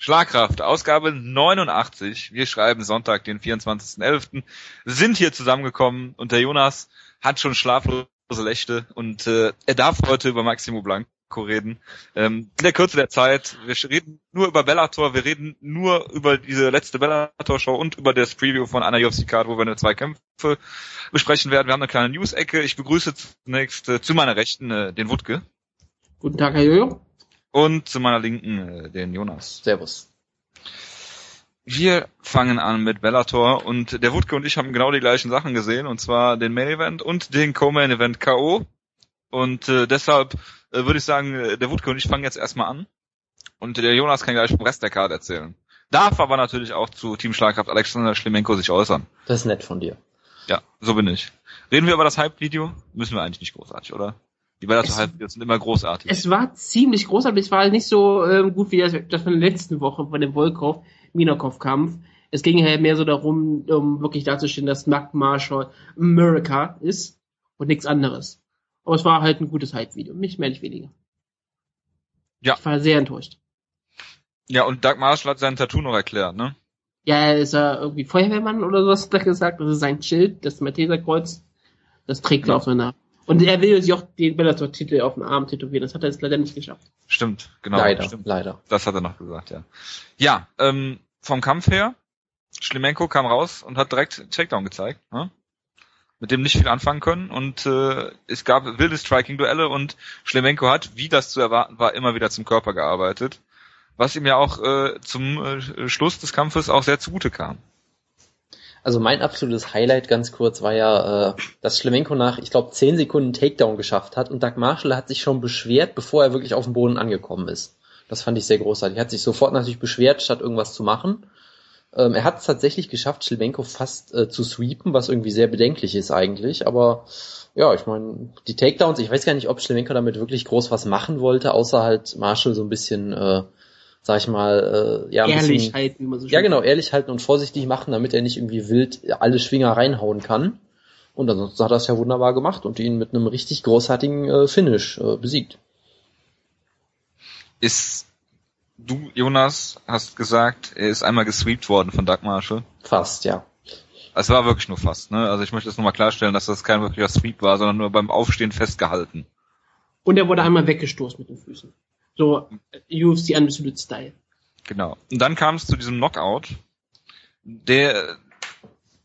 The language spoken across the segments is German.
Schlagkraft, Ausgabe 89. Wir schreiben Sonntag, den 24.11. Sind hier zusammengekommen und der Jonas hat schon schlaflose Nächte und äh, er darf heute über Maximo Blanco reden. Ähm, in der Kürze der Zeit, wir reden nur über Bellator, wir reden nur über diese letzte Bellator-Show und über das Preview von einer UFC-Card, wo wir eine zwei Kämpfe besprechen werden. Wir haben eine kleine News-Ecke. Ich begrüße zunächst äh, zu meiner Rechten äh, den Wutke. Guten Tag, Herr Jojo. Und zu meiner Linken äh, den Jonas. Servus. Wir fangen an mit Bellator und der Wutke und ich haben genau die gleichen Sachen gesehen und zwar den Main Event und den Co-Main Event KO und äh, deshalb äh, würde ich sagen, äh, der Wutke und ich fangen jetzt erstmal an und der Jonas kann gleich vom Rest der Karte erzählen. Darf aber natürlich auch zu Team Schlagkraft Alexander Schlemenko sich äußern. Das ist nett von dir. Ja, so bin ich. Reden wir über das Hype-Video? Müssen wir eigentlich nicht großartig, oder? Die Hype-Videos sind immer großartig. Es war ziemlich großartig, es war halt nicht so ähm, gut wie das, das von der letzten Woche von dem Volkov Minakov Kampf. Es ging halt mehr so darum, um wirklich darzustellen, dass Mark Marshall America ist und nichts anderes. Aber es war halt ein gutes Hype-Video, nicht mehr, nicht weniger. Ja. Ich war sehr enttäuscht. Ja, und Doug Marshall hat sein Tattoo noch erklärt, ne? Ja, er ist ja irgendwie Feuerwehrmann oder sowas, er gesagt. Das ist sein Schild, das Malteserkreuz. Das trägt er Ja. auf seiner. Und er will sich auch den Bellator-Titel auf den Arm tätowieren. Das hat er jetzt leider nicht geschafft. Stimmt, genau. leider, Stimmt. leider. Das hat er noch gesagt, ja. Ja, ähm, vom Kampf her, Schlemenko kam raus und hat direkt Takedown gezeigt, ne? mit dem nicht viel anfangen können und äh, es gab wilde Striking-Duelle und Schlemenko hat, wie das zu erwarten war, immer wieder zum Körper gearbeitet, was ihm ja auch äh, zum äh, Schluss des Kampfes auch sehr zugute kam. Also mein absolutes Highlight ganz kurz war ja, äh, dass Schlemenko nach, ich glaube, 10 Sekunden Takedown geschafft hat und Doug Marshall hat sich schon beschwert, bevor er wirklich auf dem Boden angekommen ist. Das fand ich sehr großartig. Er hat sich sofort natürlich beschwert, statt irgendwas zu machen. Ähm, er hat es tatsächlich geschafft, Schlemenko fast äh, zu sweepen, was irgendwie sehr bedenklich ist eigentlich. Aber ja, ich meine, die Takedowns, ich weiß gar nicht, ob Schlemenko damit wirklich groß was machen wollte, außer halt Marshall so ein bisschen, äh, sag ich mal, äh, ja, ein Ehrlich bisschen, halt, wie man so ja, schön genau, sagt. ehrlich halten und vorsichtig machen, damit er nicht irgendwie wild alle Schwinger reinhauen kann. Und ansonsten hat er es ja wunderbar gemacht und ihn mit einem richtig großartigen äh, Finish äh, besiegt. Ist du, Jonas, hast gesagt, er ist einmal gesweept worden von Doug Marshall. Fast, ja. Es war wirklich nur fast, ne? Also ich möchte das nochmal klarstellen, dass das kein wirklicher Sweep war, sondern nur beim Aufstehen festgehalten. Und er wurde einmal weggestoßen mit den Füßen. So UFC Undisputed Style. Genau. Und dann kam es zu diesem Knockout, der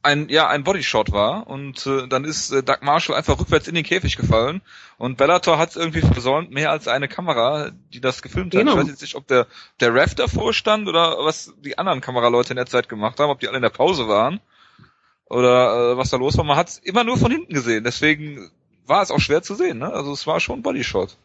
ein ja ein Bodyshot war und äh, dann ist äh, Doug Marshall einfach rückwärts in den Käfig gefallen und Bellator hat es irgendwie versäumt, mehr als eine Kamera, die das gefilmt hat. Genau. Ich weiß jetzt nicht, ob der der Ref davor stand oder was die anderen Kameraleute in der Zeit gemacht haben, ob die alle in der Pause waren oder äh, was da los war. Man hat es immer nur von hinten gesehen, deswegen war es auch schwer zu sehen. Ne? Also es war schon ein Bodyshot.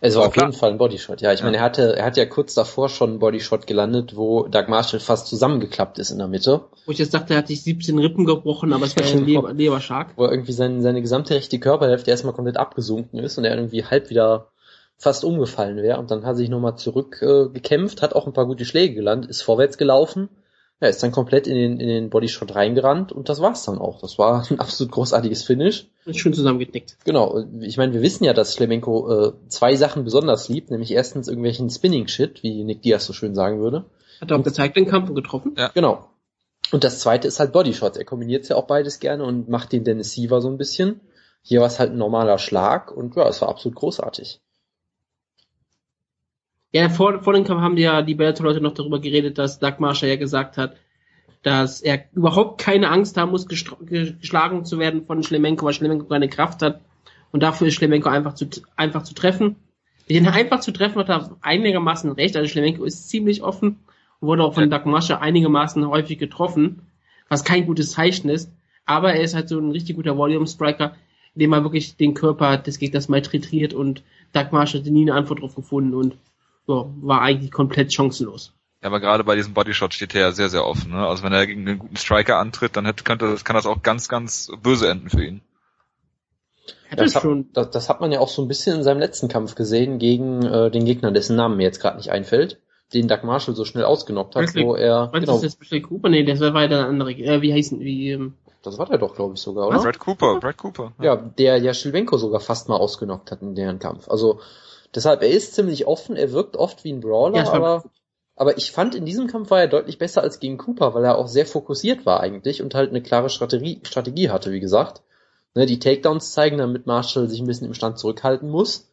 Es war Aber auf klar. jeden Fall ein Bodyshot. Ja, ich Ja. meine, er hatte, er hat ja kurz davor schon einen Bodyshot gelandet, wo Doug Marshall fast zusammengeklappt ist in der Mitte, Wo ich jetzt dachte, er hat sich 17 Rippen gebrochen, aber es war ein Leber, Leberschlag. wo irgendwie sein, seine gesamte rechte Körperhälfte erstmal komplett abgesunken ist und er irgendwie halb wieder fast umgefallen wäre und dann hat er sich nochmal zurück äh, hat auch ein paar gute Schläge gelandet, ist vorwärts gelaufen, ja, ist dann komplett in den, in den Bodyshot reingerannt und das war's dann auch. Das war ein absolut großartiges Finish. Schön zusammengeknickt. Genau, ich meine, wir wissen ja, dass Schlemenko äh, zwei Sachen besonders liebt, nämlich erstens irgendwelchen Spinning-Shit, wie Nick Diaz so schön sagen würde. Hat er auch gezeigt den Kampf und getroffen. Ja. Genau. Und das zweite ist halt Bodyshots. Er kombiniert ja auch beides gerne und macht den Dennis Siever so ein bisschen. Hier war es halt ein normaler Schlag und ja, es war absolut großartig. Ja, vor, vor dem Kampf haben die ja die Bellator-Leute noch darüber geredet, dass Doug Marshall ja gesagt hat, dass er überhaupt keine Angst haben muss, geschlagen zu werden von Schlemenko, weil Schlemenko keine Kraft hat. Und dafür ist Schlemenko einfach zu, einfach zu treffen. Den einfach zu treffen hat er einigermaßen recht. Also Schlemenko ist ziemlich offen und wurde auch von Doug Marshall einigermaßen häufig getroffen, was kein gutes Zeichen ist. Aber er ist halt so ein richtig guter Volume-Striker, indem er wirklich den Körper des Gegners malträtiert und Doug Marshall hat nie eine Antwort drauf gefunden und ja, war eigentlich komplett chancenlos. Ja, aber gerade bei diesem Bodyshot steht er ja sehr, sehr offen. Ne? Also wenn er gegen einen guten Striker antritt, dann hätte, könnte, das kann das auch ganz, ganz böse enden für ihn. Hat das hat, das, das hat man ja auch so ein bisschen in seinem letzten Kampf gesehen gegen äh, den Gegner, dessen Namen mir jetzt gerade nicht einfällt, den Doug Marshall so schnell ausgenockt hat, Bradley- wo er, was genau, ist das Bradley Cooper? Nee, das war ja der andere, äh, wie heißen, wie, ähm, das war der doch, glaube ich, sogar, oder? Brad Cooper, Brad Cooper. Ja, der ja Schilwenko sogar fast mal ausgenockt hat in deren Kampf. Also deshalb, er ist ziemlich offen, er wirkt oft wie ein Brawler, Ja, aber Aber ich fand, in diesem Kampf war er deutlich besser als gegen Cooper, weil er auch sehr fokussiert war eigentlich und halt eine klare Strategie, Strategie hatte, wie gesagt. Ne, die Takedowns zeigen, damit Marshall sich ein bisschen im Stand zurückhalten muss.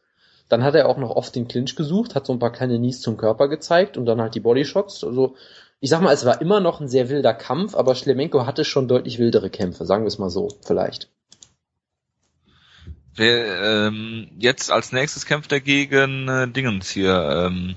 Dann hat er auch noch oft den Clinch gesucht, hat so ein paar kleine Knees zum Körper gezeigt und dann halt die Bodyshots. Also ich sag mal, es war immer noch ein sehr wilder Kampf, aber Schlemenko hatte schon deutlich wildere Kämpfe, sagen wir es mal so, vielleicht. Wer, ähm, jetzt als nächstes kämpft er gegen äh, Dingens hier. Ähm,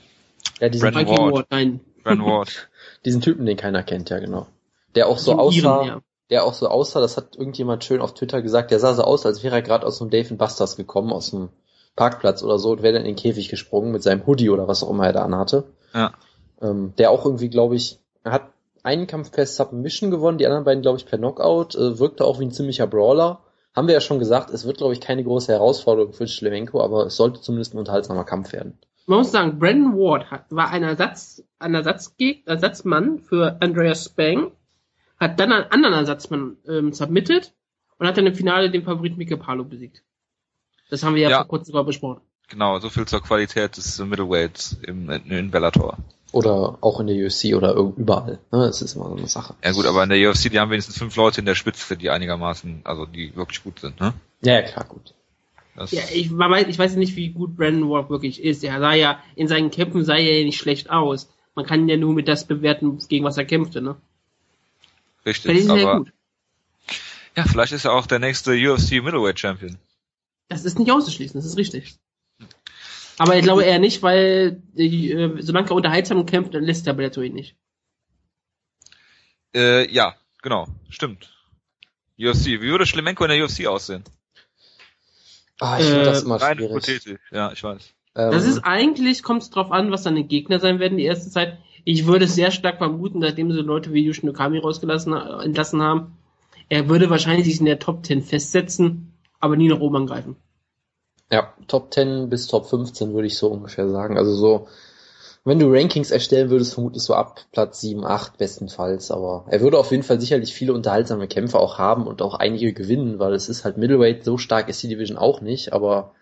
Ja, diesen, Brandon Mikey Ward. Ward, nein. Brand Ward. diesen Typen, den keiner kennt, ja genau. Der auch so aussah, ja. der auch so aussah, das hat irgendjemand schön auf Twitter gesagt, der sah so aus, als wäre er gerade aus einem Dave Busters gekommen, aus dem Parkplatz oder so und wäre dann in den Käfig gesprungen mit seinem Hoodie oder was auch immer er da anhatte. Ja. Ähm, der auch irgendwie, glaube ich, er hat einen Kampf per Submission gewonnen, die anderen beiden, glaube ich, per Knockout, äh, wirkte auch wie ein ziemlicher Brawler. Haben wir ja schon gesagt, es wird, glaube ich, keine große Herausforderung für Schlemenko, aber es sollte zumindest ein unterhaltsamer Kampf werden. Man muss sagen, Brandon Ward hat, war ein Ersatz, ein Ersatzgeg Ersatzmann für Andreas Spang, hat dann einen anderen Ersatzmann ähm, submitted und hat dann im Finale den Favorit Mike Palo besiegt. Das haben wir ja, Ja. vor kurzem sogar besprochen. Genau, so viel zur Qualität des Middleweights im, in, in Bellator. Oder auch in der UFC oder überall. Ne? Das ist immer so eine Sache. Ja gut, aber in der UFC, die haben wenigstens fünf Leute in der Spitze, die einigermaßen, also die wirklich gut sind, ne? Ja, ja, klar, gut. Das, Ja, ich, man weiß- ich weiß nicht, wie gut Brandon Ward wirklich ist. Er sah ja, in seinen Kämpfen sah er ja nicht schlecht aus. Man kann ihn ja nur mit das bewerten, gegen was er kämpfte, ne? richtig. Er Aber gut. ja, vielleicht ist er auch der nächste UFC Middleweight Champion. Das ist nicht auszuschließen, das ist richtig. Aber ich glaube eher nicht, weil äh, solange er unterhaltsam kämpft, dann lässt der Bellator ihn nicht. Äh, ja, genau, stimmt. UFC. Wie würde Schlemenko in der UFC aussehen? Ah, ich finde das Äh, immer Rein schwierig. hypothetisch. Ja, ich weiß. Ähm, Das ist eigentlich, kommt es drauf an, was seine Gegner sein werden die erste Zeit. Ich würde es sehr stark vermuten, nachdem sie Leute wie Yushin Okami rausgelassen, äh, entlassen haben. Er würde wahrscheinlich sich in der Top 10 festsetzen, aber nie nach oben angreifen. Ja, Top 10 bis Top 15 würde ich so ungefähr sagen. Also so, wenn du Rankings erstellen würdest, vermutlich so ab Platz 7, 8 bestenfalls. Aber er würde auf jeden Fall sicherlich viele unterhaltsame Kämpfe auch haben und auch einige gewinnen, weil es ist halt Middleweight, so stark ist die Division auch nicht, aber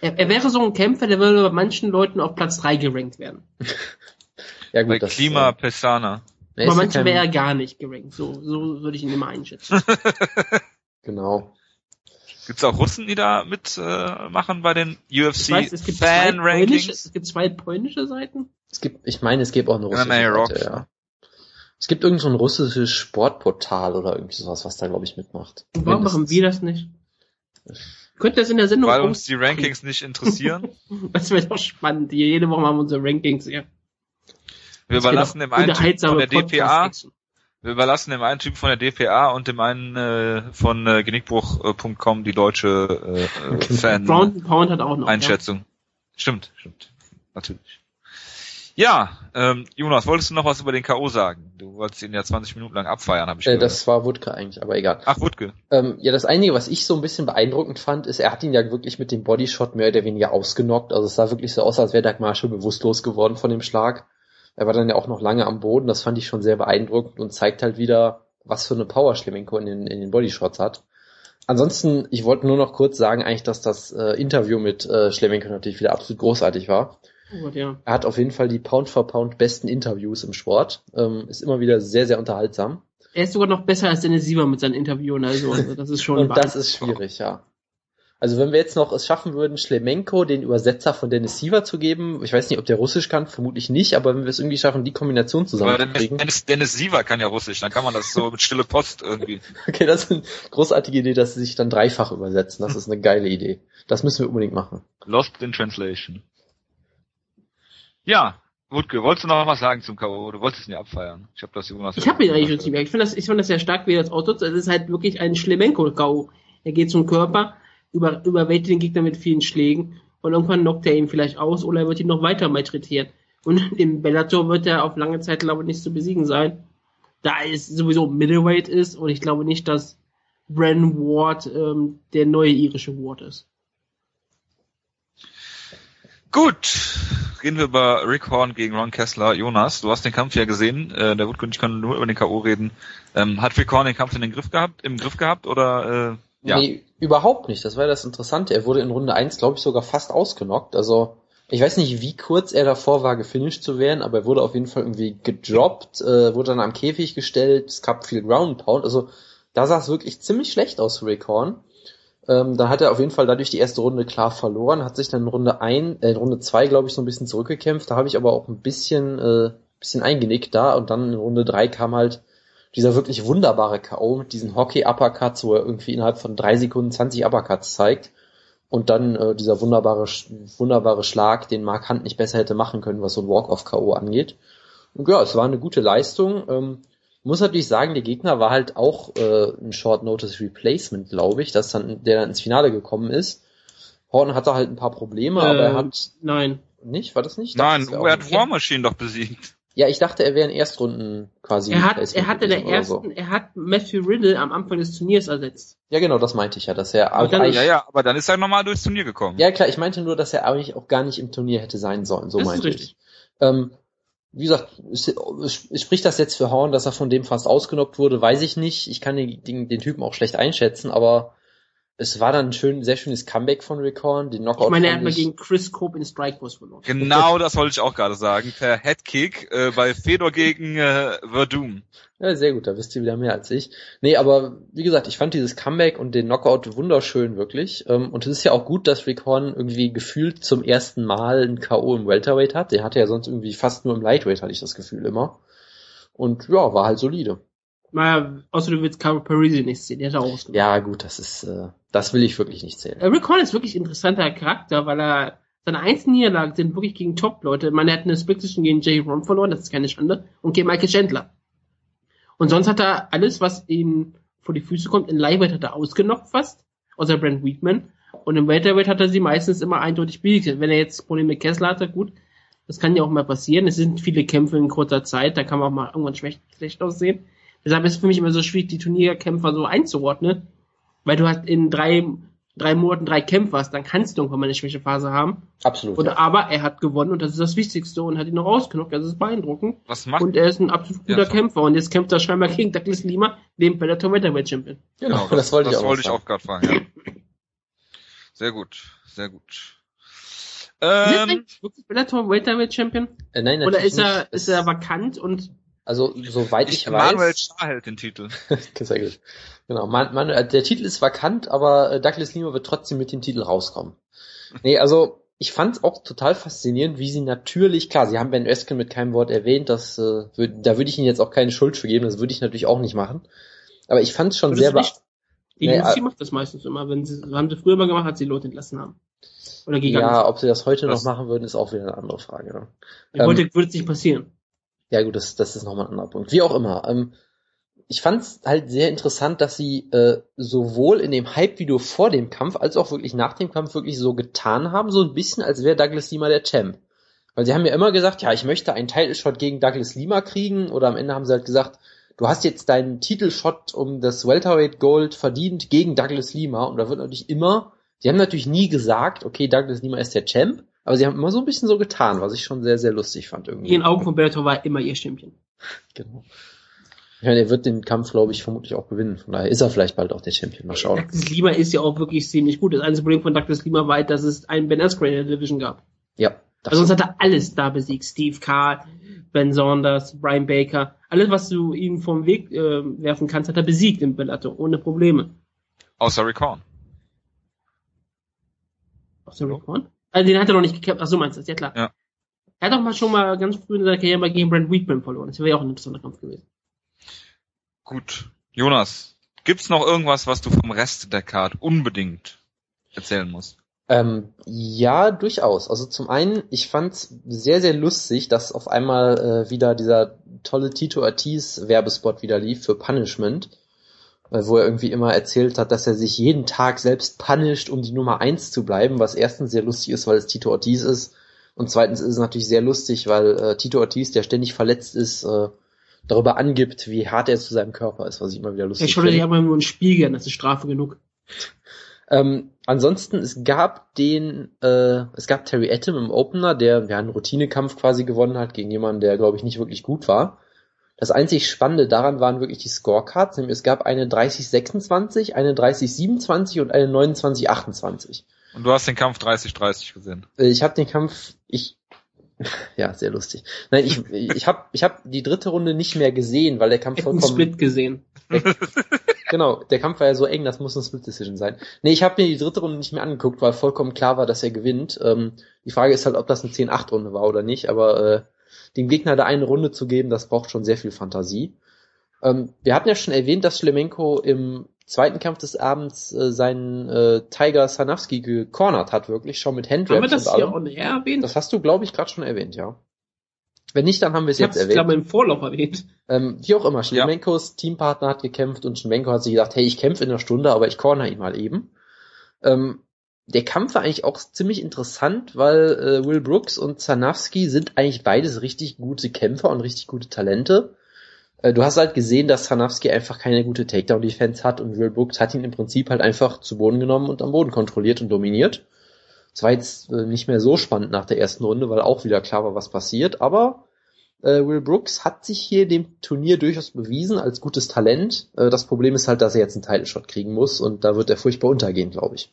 Er, er wäre so ein Kämpfer, der würde bei manchen Leuten auf Platz 3 gerankt werden. ja gut, Bei das Klima äh, Pesana. Bei manchen wäre er gar nicht gerankt. So, so würde ich ihn immer einschätzen. Genau. Gibt's auch Russen, die da mitmachen äh, machen bei den UFC weiß, es gibt, zwei Fan polnische, Rankings? es gibt zwei polnische Seiten. Es gibt, ich meine, es gibt auch eine russische MMA Seite, ja. Es gibt irgend so ein russisches Sportportal oder irgendwie sowas, was da glaube ich mitmacht. Und warum machen Mindestens. wir das nicht? Könnte das in der Sendung Weil uns die Rankings nicht interessieren. Das wäre doch spannend. Jede Woche haben wir unsere Rankings hier. Wir Das überlassen dem einen von der DPA, Podcast-Action. Wir überlassen dem einen Typ von der DPA und dem einen äh, von äh, genickbruch.com die deutsche äh, Fan and Pound hat auch noch. Einschätzung. Stimmt, stimmt. Natürlich. Ja, ähm, Jonas, wolltest du noch was über den K.O. sagen? Du wolltest ihn ja 20 Minuten lang abfeiern, habe ich Äh, gehört. das war Wutke eigentlich, aber egal. Ach, Wutke. Ähm, ja, das Einzige, was ich so ein bisschen beeindruckend fand, ist, er hat ihn ja wirklich mit dem Bodyshot mehr oder weniger ausgenockt. Also es sah wirklich so aus, als wäre Doug Marshall bewusstlos geworden von dem Schlag. Er war dann ja auch noch lange am Boden. Das fand ich schon sehr beeindruckend und zeigt halt wieder, was für eine Power Schlemenko in den, in den Bodyshots hat. Ansonsten, ich wollte nur noch kurz sagen, eigentlich, dass das äh, Interview mit äh, Schlemenko natürlich wieder absolut großartig war. Oh Gott, ja. Er hat auf jeden Fall die Pound for Pound besten Interviews im Sport. Ähm, ist immer wieder sehr, sehr unterhaltsam. Er ist sogar noch besser als Dennis Siever mit seinen Interviewen. Also, also das ist schon Und das ist schwierig, ja. Also wenn wir jetzt noch es schaffen würden, Schlemenko den Übersetzer von Dennis Siever zu geben, ich weiß nicht, ob der Russisch kann, vermutlich nicht, aber wenn wir es irgendwie schaffen, die Kombination zusammenzukriegen. Dennis, Dennis Siever kann ja Russisch, dann kann man das so mit stille Post irgendwie. Okay, das ist eine großartige Idee, dass sie sich dann dreifach übersetzen. Das ist eine geile Idee. Das müssen wir unbedingt machen. Lost in Translation. Ja, Wutke, wolltest du noch was sagen zum K.O.? Du wolltest ihn ja abfeiern. Ich habe das Jonas. Ich habe ihn eigentlich schon ziemlich. Ich finde das, ich finde das sehr stark, wie er das ausnutzt. Es ist halt wirklich ein Schlemenko-K.O. Er geht zum Körper, über, überwältigt den Gegner mit vielen Schlägen und irgendwann knockt er ihn vielleicht aus oder er wird ihn noch weiter malträtieren. Und im Bellator wird er auf lange Zeit, glaube ich, nicht zu besiegen sein. Da es sowieso Middleweight ist und ich glaube nicht, dass Bren Ward ähm, der neue irische Ward ist. Gut, reden wir über Rick Horn gegen Ron Kessler. Jonas, du hast den Kampf ja gesehen. Äh, der ich können nur über den K.O. reden. Ähm, hat Rick Horn den Kampf in den Griff gehabt, im Griff gehabt oder äh, ja? Nee, überhaupt nicht. Das war das Interessante. Er wurde in Runde 1, glaube ich, sogar fast ausgenockt. Also Ich weiß nicht, wie kurz er davor war, gefinisht zu werden, aber er wurde auf jeden Fall irgendwie gedroppt, äh, wurde dann am Käfig gestellt, es gab viel Ground Pound, also da sah es wirklich ziemlich schlecht aus für Rick Horn. Ähm, da hat er auf jeden Fall dadurch die erste Runde klar verloren, hat sich dann in Runde ein, äh, in Runde zwei, glaube ich, so ein bisschen zurückgekämpft. Da habe ich aber auch ein bisschen, äh, bisschen eingenickt da und dann in Runde drei kam halt dieser wirklich wunderbare K.O. mit diesen Hockey-Uppercuts, wo er irgendwie innerhalb von drei Sekunden 20 Uppercuts zeigt. Und dann äh, dieser wunderbare, wunderbare Schlag, den Mark Hunt nicht besser hätte machen können, was so ein Walk-off-K.O. angeht. Und ja, es war eine gute Leistung. Ähm, muss natürlich sagen, der Gegner war halt auch äh, ein Short Notice Replacement, glaube ich, dass dann, der dann ins Finale gekommen ist. Horton hatte halt ein paar Probleme, äh, aber er ähm, hat. Nein. Nicht? War das nicht? Nein, er hat War Machine doch besiegt. Ja, ich dachte, er wäre in Erstrunden quasi. Er hat, er hatte der ersten, so. er hat Matthew Riddle am Anfang des Turniers ersetzt. Ja, genau, das meinte ich ja, dass er. Aber dann, ja, ja, aber dann ist er nochmal durchs Turnier gekommen. Ja, klar, ich meinte nur, dass er eigentlich auch gar nicht im Turnier hätte sein sollen. So das meinte ich. Ähm, wie gesagt, spricht das jetzt für Horn, dass er von dem fast ausgenockt wurde, weiß ich nicht. Ich kann den, den, den Typen auch schlecht einschätzen, aber es war dann ein schön, sehr schönes Comeback von Rick Horn. Den Knockout ich meine, er hat mal gegen Chris Cope in Strikeforce verloren. Genau, das wollte ich auch gerade sagen. Per Headkick äh, bei Fedor gegen äh, Verdum. Ja, sehr gut, da wisst ihr wieder mehr als ich. Nee, aber wie gesagt, ich fand dieses Comeback und den Knockout wunderschön, wirklich. Ähm, und es ist ja auch gut, dass Rick Horn irgendwie gefühlt zum ersten Mal ein K.O. im Welterweight hat. Der hatte ja sonst irgendwie fast nur im Lightweight, hatte ich das Gefühl immer. Und ja, war halt solide. Naja, außer du willst Caro Parisi nicht sehen, der ist auch ausgemacht. Ja, gut, das ist, äh, das will ich wirklich nicht. Äh, Rick Horn ist wirklich interessanter Charakter, weil er, seine einzelnen Niederlagen sind wirklich gegen Top-Leute. Er hat eine Split gegen Jay Ron verloren, das ist keine Schande, und gegen Michael Chandler. Und sonst hat er alles, was ihm vor die Füße kommt, in Lightweight hat er ausgenockt fast, außer Brent Weedman. Und im Welterweight hat er sie meistens immer eindeutig besiegt. Wenn er jetzt Probleme mit Kessler hatte, gut, das kann ja auch mal passieren. Es sind viele Kämpfe in kurzer Zeit, da kann man auch mal irgendwann schlecht, schlecht aussehen. Deshalb ist es für mich immer so schwierig, die Turnierkämpfer so einzuordnen, weil du halt in drei, drei Monaten drei Kämpfe hast, dann kannst du irgendwann mal eine Schwächephase haben. Absolut. Und, ja. Aber er hat gewonnen und das ist das Wichtigste und hat ihn noch rausgenockt, das ist beeindruckend. Was macht? Und er ist ein absolut guter ja, Kämpfer und jetzt kämpft er scheinbar gegen Douglas Lima, dem Bellator Welterweight Champion. Genau, das, das wollte das ich auch, wollte ich auch gerade fragen. Ja. Sehr gut, sehr gut. Ähm, ist er wirklich Bellator Welterweight Champion? Äh, nein, Oder ist er, nicht. ist er vakant und also soweit ich, ich weiß. Manuel Schaar hält den Titel. Sehr gut. Genau, man, man, äh, der Titel ist vakant, aber äh, Douglas Lima wird trotzdem mit dem Titel rauskommen. Nee, also ich fand es auch total faszinierend, wie sie natürlich, klar, sie haben Ben Ösken mit keinem Wort erwähnt, das, äh, würd, da würde ich ihnen jetzt auch keine Schuld für geben, das würde ich natürlich auch nicht machen. Aber ich fand es schon sehr... Nicht? Die nee, UFC macht das meistens immer, wenn sie, haben sie früher mal gemacht, als sie Leute entlassen haben. Oder Ja, ob sie das heute das noch machen würden, ist auch wieder eine andere Frage. Ne? Ähm, würde es nicht passieren. Ja gut, das, das ist nochmal ein anderer Punkt. Wie auch immer. Ähm, ich fand es halt sehr interessant, dass sie äh, sowohl in dem Hype-Video vor dem Kampf als auch wirklich nach dem Kampf wirklich so getan haben, so ein bisschen, als wäre Douglas Lima der Champ. Weil sie haben ja immer gesagt, ja, ich möchte einen Title-Shot gegen Douglas Lima kriegen, oder am Ende haben sie halt gesagt, du hast jetzt deinen Titelshot um das Welterweight Gold verdient gegen Douglas Lima, und da wird natürlich immer, sie haben natürlich nie gesagt, okay, Douglas Lima ist der Champ, aber sie haben immer so ein bisschen so getan, was ich schon sehr, sehr lustig fand irgendwie. In den Augen von Bellator war immer ihr Champion. Genau. Ja, der wird den Kampf, glaube ich, vermutlich auch gewinnen. Von daher ist er vielleicht bald auch der Champion. Mal schauen. Douglas Lima ist ja auch wirklich ziemlich gut. Das einzige Problem von Douglas Lima war halt, dass es einen Ben Askren in der Division gab. Ja. Also sonst hat er alles da besiegt. Steve Carr, Ben Saunders, Brian Baker. Alles, was du ihm vom Weg äh, werfen kannst, hat er besiegt im Bellator. Ohne Probleme. Außer Recon. Außer Recon? Also den hat er noch nicht gekämpft. Ach so meinst du das, ja klar. Ja. Er hat auch mal schon mal ganz früh in seiner Karriere mal gegen Brent Weedman verloren. Das wäre ja auch ein interessanter Kampf gewesen. Gut. Jonas, gibt's noch irgendwas, was du vom Rest der Card unbedingt erzählen musst? Ähm, ja, durchaus. Also zum einen, ich fand's sehr, sehr lustig, dass auf einmal äh, wieder dieser tolle Tito Ortiz Werbespot wieder lief für Punishment wo er irgendwie immer erzählt hat, dass er sich jeden Tag selbst punisht, um die Nummer eins zu bleiben, was erstens sehr lustig ist, weil es Tito Ortiz ist und zweitens ist es natürlich sehr lustig, weil äh, Tito Ortiz, der ständig verletzt ist, äh, darüber angibt, wie hart er zu seinem Körper ist, was ich immer wieder lustig finde. Ich schaue dir aber nur einen Spiegel, das ist Strafe genug. Ähm, ansonsten, es gab den, äh, es gab Terry Atom im Opener, der ja einen Routinekampf quasi gewonnen hat gegen jemanden, der glaube ich nicht wirklich gut war. Das einzig Spannende daran waren wirklich die Scorecards. Es gab eine 3026, eine 3027 und eine 2928. Und du hast den Kampf 30-30 gesehen. Äh, Ich habe den Kampf, ich, ja, sehr lustig. Nein, ich, ich habe ich hab die dritte Runde nicht mehr gesehen, weil der Kampf Ich hab einen vollkommen, Split gesehen. genau, der Kampf war ja so eng, das muss eine Split Decision sein. Nee, ich habe mir die dritte Runde nicht mehr angeguckt, weil vollkommen klar war, dass er gewinnt. Ähm, die Frage ist halt, ob das eine 10-8 Runde war oder nicht, aber äh, dem Gegner da eine Runde zu geben, das braucht schon sehr viel Fantasie. Ähm, wir hatten ja schon erwähnt, dass Schlemenko im zweiten Kampf des Abends äh, seinen äh, Tiger Sanavski gecornert hat, wirklich schon mit Haben wir Handraps das und hier on air erwähnt? Das hast du, glaube ich, gerade schon erwähnt, ja. Wenn nicht, dann haben wir es ich jetzt hab's, erwähnt. glaube im Vorlauf erwähnt. Ähm, wie auch immer, Schlemenkos Teampartner hat gekämpft und Schlemenko hat sich gedacht, hey, ich kämpfe in einer Stunde, aber ich corner ihn mal eben. Ähm, der Kampf war eigentlich auch ziemlich interessant, weil äh, Will Brooks und Zanavski sind eigentlich beides richtig gute Kämpfer und richtig gute Talente. Äh, du hast halt gesehen, dass Zanavski einfach keine gute Takedown-Defense hat und Will Brooks hat ihn im Prinzip halt einfach zu Boden genommen und am Boden kontrolliert und dominiert. Es war jetzt äh, nicht mehr so spannend nach der ersten Runde, weil auch wieder klar war, was passiert, aber äh, Will Brooks hat sich hier dem Turnier durchaus bewiesen als gutes Talent. Äh, das Problem ist halt, dass er jetzt einen Title Shot kriegen muss und da wird er furchtbar untergehen, glaube ich.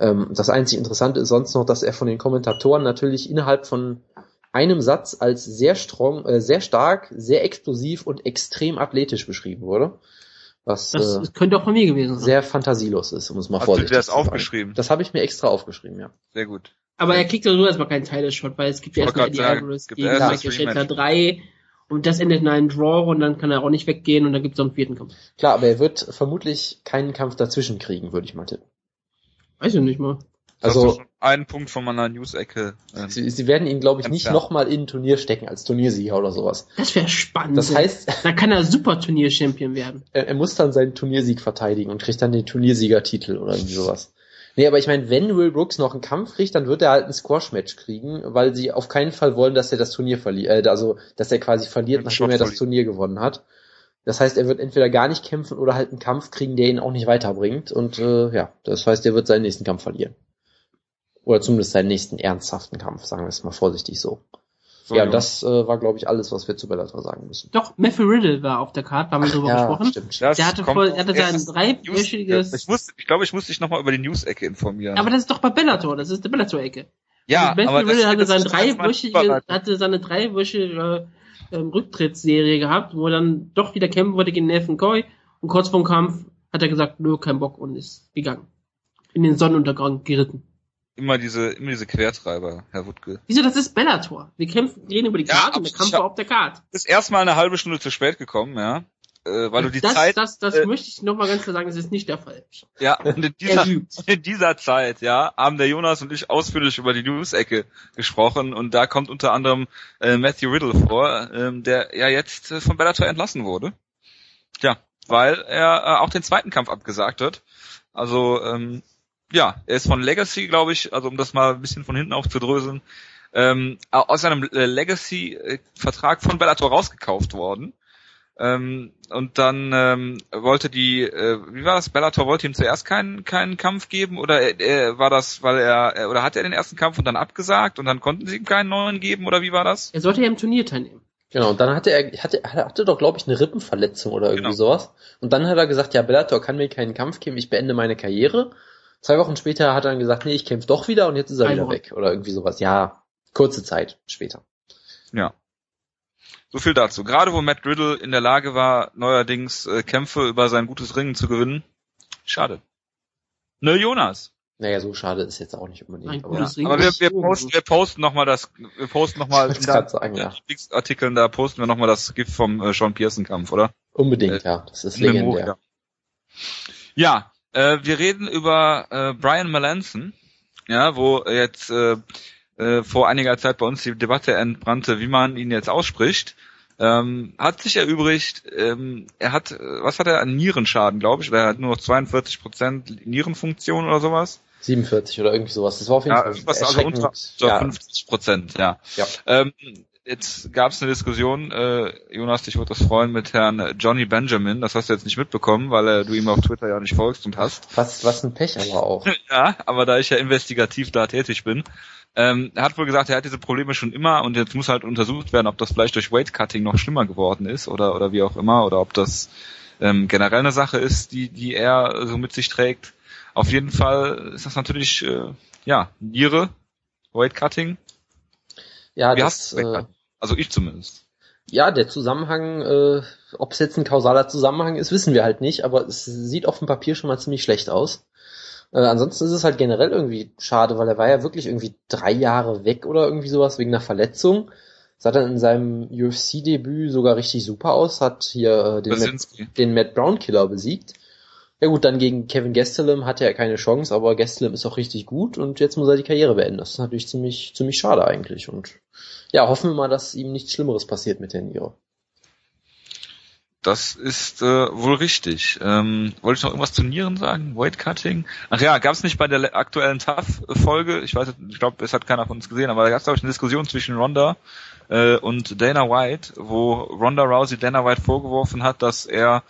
Ähm, das einzig Interessante ist sonst noch, dass er von den Kommentatoren natürlich innerhalb von einem Satz als sehr strong, äh, sehr stark, sehr explosiv und extrem athletisch beschrieben wurde. Was Das äh, könnte auch von mir gewesen sein. sehr fantasielos ist, um es mal Hast du vorsichtig dir das aufgeschrieben? Das habe ich mir extra aufgeschrieben, ja. Sehr gut. Aber er kriegt sowieso erstmal keinen Title-Shot, weil es gibt ja erstmal sagen, Alvarez gegen Michael Shelter Rematch. 3 und das endet in einem Draw und dann kann er auch nicht weggehen und dann gibt es noch einen vierten Kampf. Klar, aber er wird vermutlich keinen Kampf dazwischen kriegen, würde ich mal tippen. Weiß ich nicht mal. Das Also ein Punkt von meiner News-Ecke. ähm, sie, sie werden ihn, glaube ich, nicht nochmal in ein Turnier stecken als Turniersieger oder sowas. Das wäre spannend. Das heißt, dann kann er super Turnier-Champion werden. er, er muss dann seinen Turniersieg verteidigen und kriegt dann den Turniersiegertitel oder irgendwie sowas. Nee, aber ich meine, wenn Will Brooks noch einen Kampf kriegt, dann wird er halt ein Squash-Match kriegen, weil sie auf keinen Fall wollen, dass er das Turnier verliert, äh, also, dass er quasi verliert, nachdem er das. Turnier gewonnen hat. Das heißt, er wird entweder gar nicht kämpfen oder halt einen Kampf kriegen, der ihn auch nicht weiterbringt. Und äh, ja, das heißt, er wird seinen nächsten Kampf verlieren. Oder zumindest seinen nächsten ernsthaften Kampf, sagen wir es mal vorsichtig so. so, ja, Jungs. das äh, war, glaube ich, alles, was wir zu Bellator sagen müssen. Doch, Matthew Riddle war auf der Karte, haben wir drüber ja, gesprochen. stimmt. Das Der hatte, voll, er hatte sein dreiwöchiges... Ich muss, ich glaube, ich muss dich nochmal über die News-Ecke informieren. Aber das ist doch bei Bellator, das ist der Bellator-Ecke. ja, Matthew aber das, Riddle hatte, das sein ist erstmal dreiwöchige, hatte seine dreiwöchige ähm, Rücktrittsserie gehabt, wo er dann doch wieder kämpfen wollte gegen Nathan Coy und kurz vorm Kampf hat er gesagt, nö, kein Bock und ist gegangen. In den Sonnenuntergang geritten. immer diese, immer diese Quertreiber, Herr Wutke. Wieso, das ist Bellator. Wir kämpfen, reden über die Ja, Karte und der Kampf war auf der Karte. Du bist erstmal eine halbe Stunde zu spät gekommen, ja. Äh, weil du die das, Zeit, das, das äh, möchte ich nochmal ganz klar sagen, das ist nicht der Fall. ja, und in Er dieser, in dieser Zeit, ja, haben der Jonas und ich ausführlich über die News-Ecke gesprochen und da kommt unter anderem äh, Matthew Riddle vor, ähm, der ja jetzt äh, von Bellator entlassen wurde. Ja, weil er äh, auch den zweiten Kampf abgesagt hat. Also, ähm, ja, er ist von Legacy, glaube ich, also um das mal ein bisschen von hinten aufzudröseln, ähm, aus seinem äh, Legacy-Vertrag von Bellator rausgekauft worden. Ähm, und dann ähm, wollte die, äh, wie war das? Bellator wollte ihm zuerst keinen keinen Kampf geben oder äh, äh, war das, weil er äh, oder hat er den ersten Kampf und dann abgesagt und dann konnten sie ihm keinen neuen geben oder wie war das? Er sollte ja im Turnier teilnehmen. Genau, und dann hatte er, hatte, hatte doch, glaube ich, eine Rippenverletzung oder irgendwie Genau. sowas. Und dann hat er gesagt, ja, Bellator kann mir keinen Kampf geben, ich beende meine Karriere. Zwei Wochen später hat er dann gesagt, nee, ich kämpfe doch wieder und jetzt ist er Ein wieder Monat. weg. Oder irgendwie sowas. Ja, kurze Zeit später. Ja. So viel dazu. Gerade wo Matt Riddle in der Lage war, neuerdings äh, Kämpfe über sein gutes Ringen zu gewinnen. Schade. Ne, Jonas. Naja, so schade ist jetzt auch nicht unbedingt. Ein aber Ring. Aber wir, wir posten, wir posten noch mal das, wir posten noch mal Ich in grad sagen, den ja. Artikeln, da posten wir noch mal das Gift vom äh, Sean Pearson Kampf, oder? Unbedingt, Äh, ja. Das ist Memo, legendär. Ja, äh, wir reden über äh, Brian Melanson, ja, wo jetzt äh, äh, vor einiger Zeit bei uns die Debatte entbrannte, wie man ihn jetzt ausspricht. Ähm, hat sich erübrigt, ähm, er hat, was hat er, einen Nierenschaden, glaube ich, oder er hat nur noch 42 Prozent Nierenfunktion oder sowas. 47 oder irgendwie sowas. Das war auf jeden Ja, Fall irgendwas also unter ja, 50 Prozent, ja. Ja. Ähm, jetzt gab es eine Diskussion, äh, Jonas, dich würde das freuen, mit Herrn Johnny Benjamin. Das hast du jetzt nicht mitbekommen, weil äh, du ihm auf Twitter ja nicht folgst und hast. was, was ein Pech aber auch. Ja, aber da ich ja investigativ da tätig bin, ähm, er hat wohl gesagt, er hat diese Probleme schon immer und jetzt muss halt untersucht werden, ob das vielleicht durch Weightcutting noch schlimmer geworden ist oder oder wie auch immer oder ob das ähm, generell eine Sache ist, die die er so mit sich trägt. Auf jeden Fall ist das natürlich, äh, ja, Niere, Weight Cutting. Ja, Wie das, äh, Also ich zumindest. ja, der Zusammenhang, äh, ob es jetzt ein kausaler Zusammenhang ist, wissen wir halt nicht, aber es sieht auf dem Papier schon mal ziemlich schlecht aus. Äh, ansonsten ist es halt generell irgendwie schade, weil er war ja wirklich irgendwie drei Jahre weg oder irgendwie sowas wegen einer Verletzung. Sah dann in seinem UFC-Debüt sogar richtig super aus, hat hier äh, den, Matt, den Matt Brown Killer besiegt. Ja gut, dann gegen Kevin Gastelum hatte er keine Chance, aber Gastelum ist auch richtig gut und jetzt muss er die Karriere beenden. Das ist natürlich ziemlich, ziemlich schade eigentlich und ja, hoffen wir mal, dass ihm nichts Schlimmeres passiert mit der Niere. Das ist äh, wohl richtig. Ähm, wollte ich noch irgendwas zu Nieren sagen? Weight Cutting? Ach ja, gab es nicht bei der le- aktuellen TAF-Folge, ich weiß, ich glaube, es hat keiner von uns gesehen, aber da gab es, glaube ich, eine Diskussion zwischen Ronda äh, und Dana White, wo Ronda Rousey Dana White vorgeworfen hat, dass er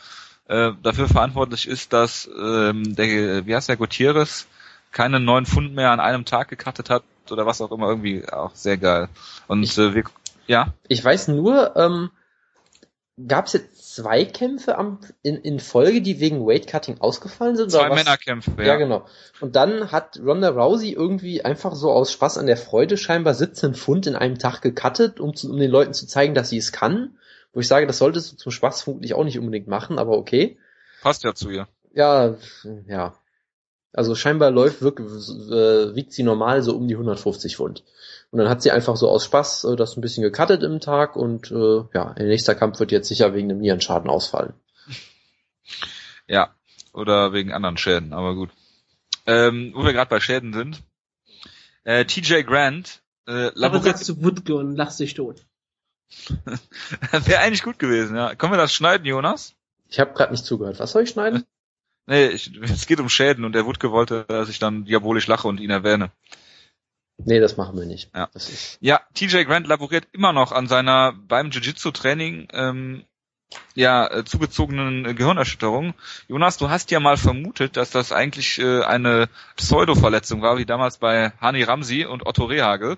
äh, dafür verantwortlich ist, dass ähm, der, wie heißt der, Gutierrez keine neun Pfund mehr an einem Tag gecuttet hat oder was auch immer, irgendwie auch sehr geil. Und Ich- äh, wir, ja, Ich weiß nur, ähm, gab es jetzt zwei Kämpfe am, in, in Folge, die wegen Weightcutting ausgefallen sind? zwei? Männerkämpfe, Ja. ja. genau. Und dann hat Ronda Rousey irgendwie einfach so aus Spaß an der Freude scheinbar 17 Pfund in einem Tag gecuttet, um, zu, um den Leuten zu zeigen, dass sie es kann. Wo ich sage, das solltest du zum Spaß vermutlich auch nicht unbedingt machen, aber okay. Passt ja zu ihr. Ja, ja. Also scheinbar läuft wirklich, äh, wiegt sie normal so um die 150 Pfund. Und dann hat sie einfach so aus Spaß äh, das ein bisschen gecuttet im Tag und äh, ja, ihr nächster Kampf wird jetzt sicher wegen einem Nierenschaden ausfallen. Ja, oder wegen anderen Schäden, aber gut. Ähm, wo wir gerade bei Schäden sind. Äh, TJ Grant äh, Aber laboriert, sagst du Wutke und lachst dich tot. wäre eigentlich gut gewesen, ja. Können wir das schneiden, Jonas? Ich habe gerade nicht zugehört. Was soll ich schneiden? Nee, ich, es geht um Schäden und der Wutke wollte, dass ich dann diabolisch lache und ihn erwähne. Nee, das machen wir nicht. Ja. Ja, TJ Grant laboriert immer noch an seiner beim Jiu-Jitsu-Training ähm, ja äh, zugezogenen äh, Gehirnerschütterung. Jonas, du hast ja mal vermutet, dass das eigentlich äh, eine Pseudo-Verletzung war, wie damals bei Hani Ramsi und Otto Rehagel.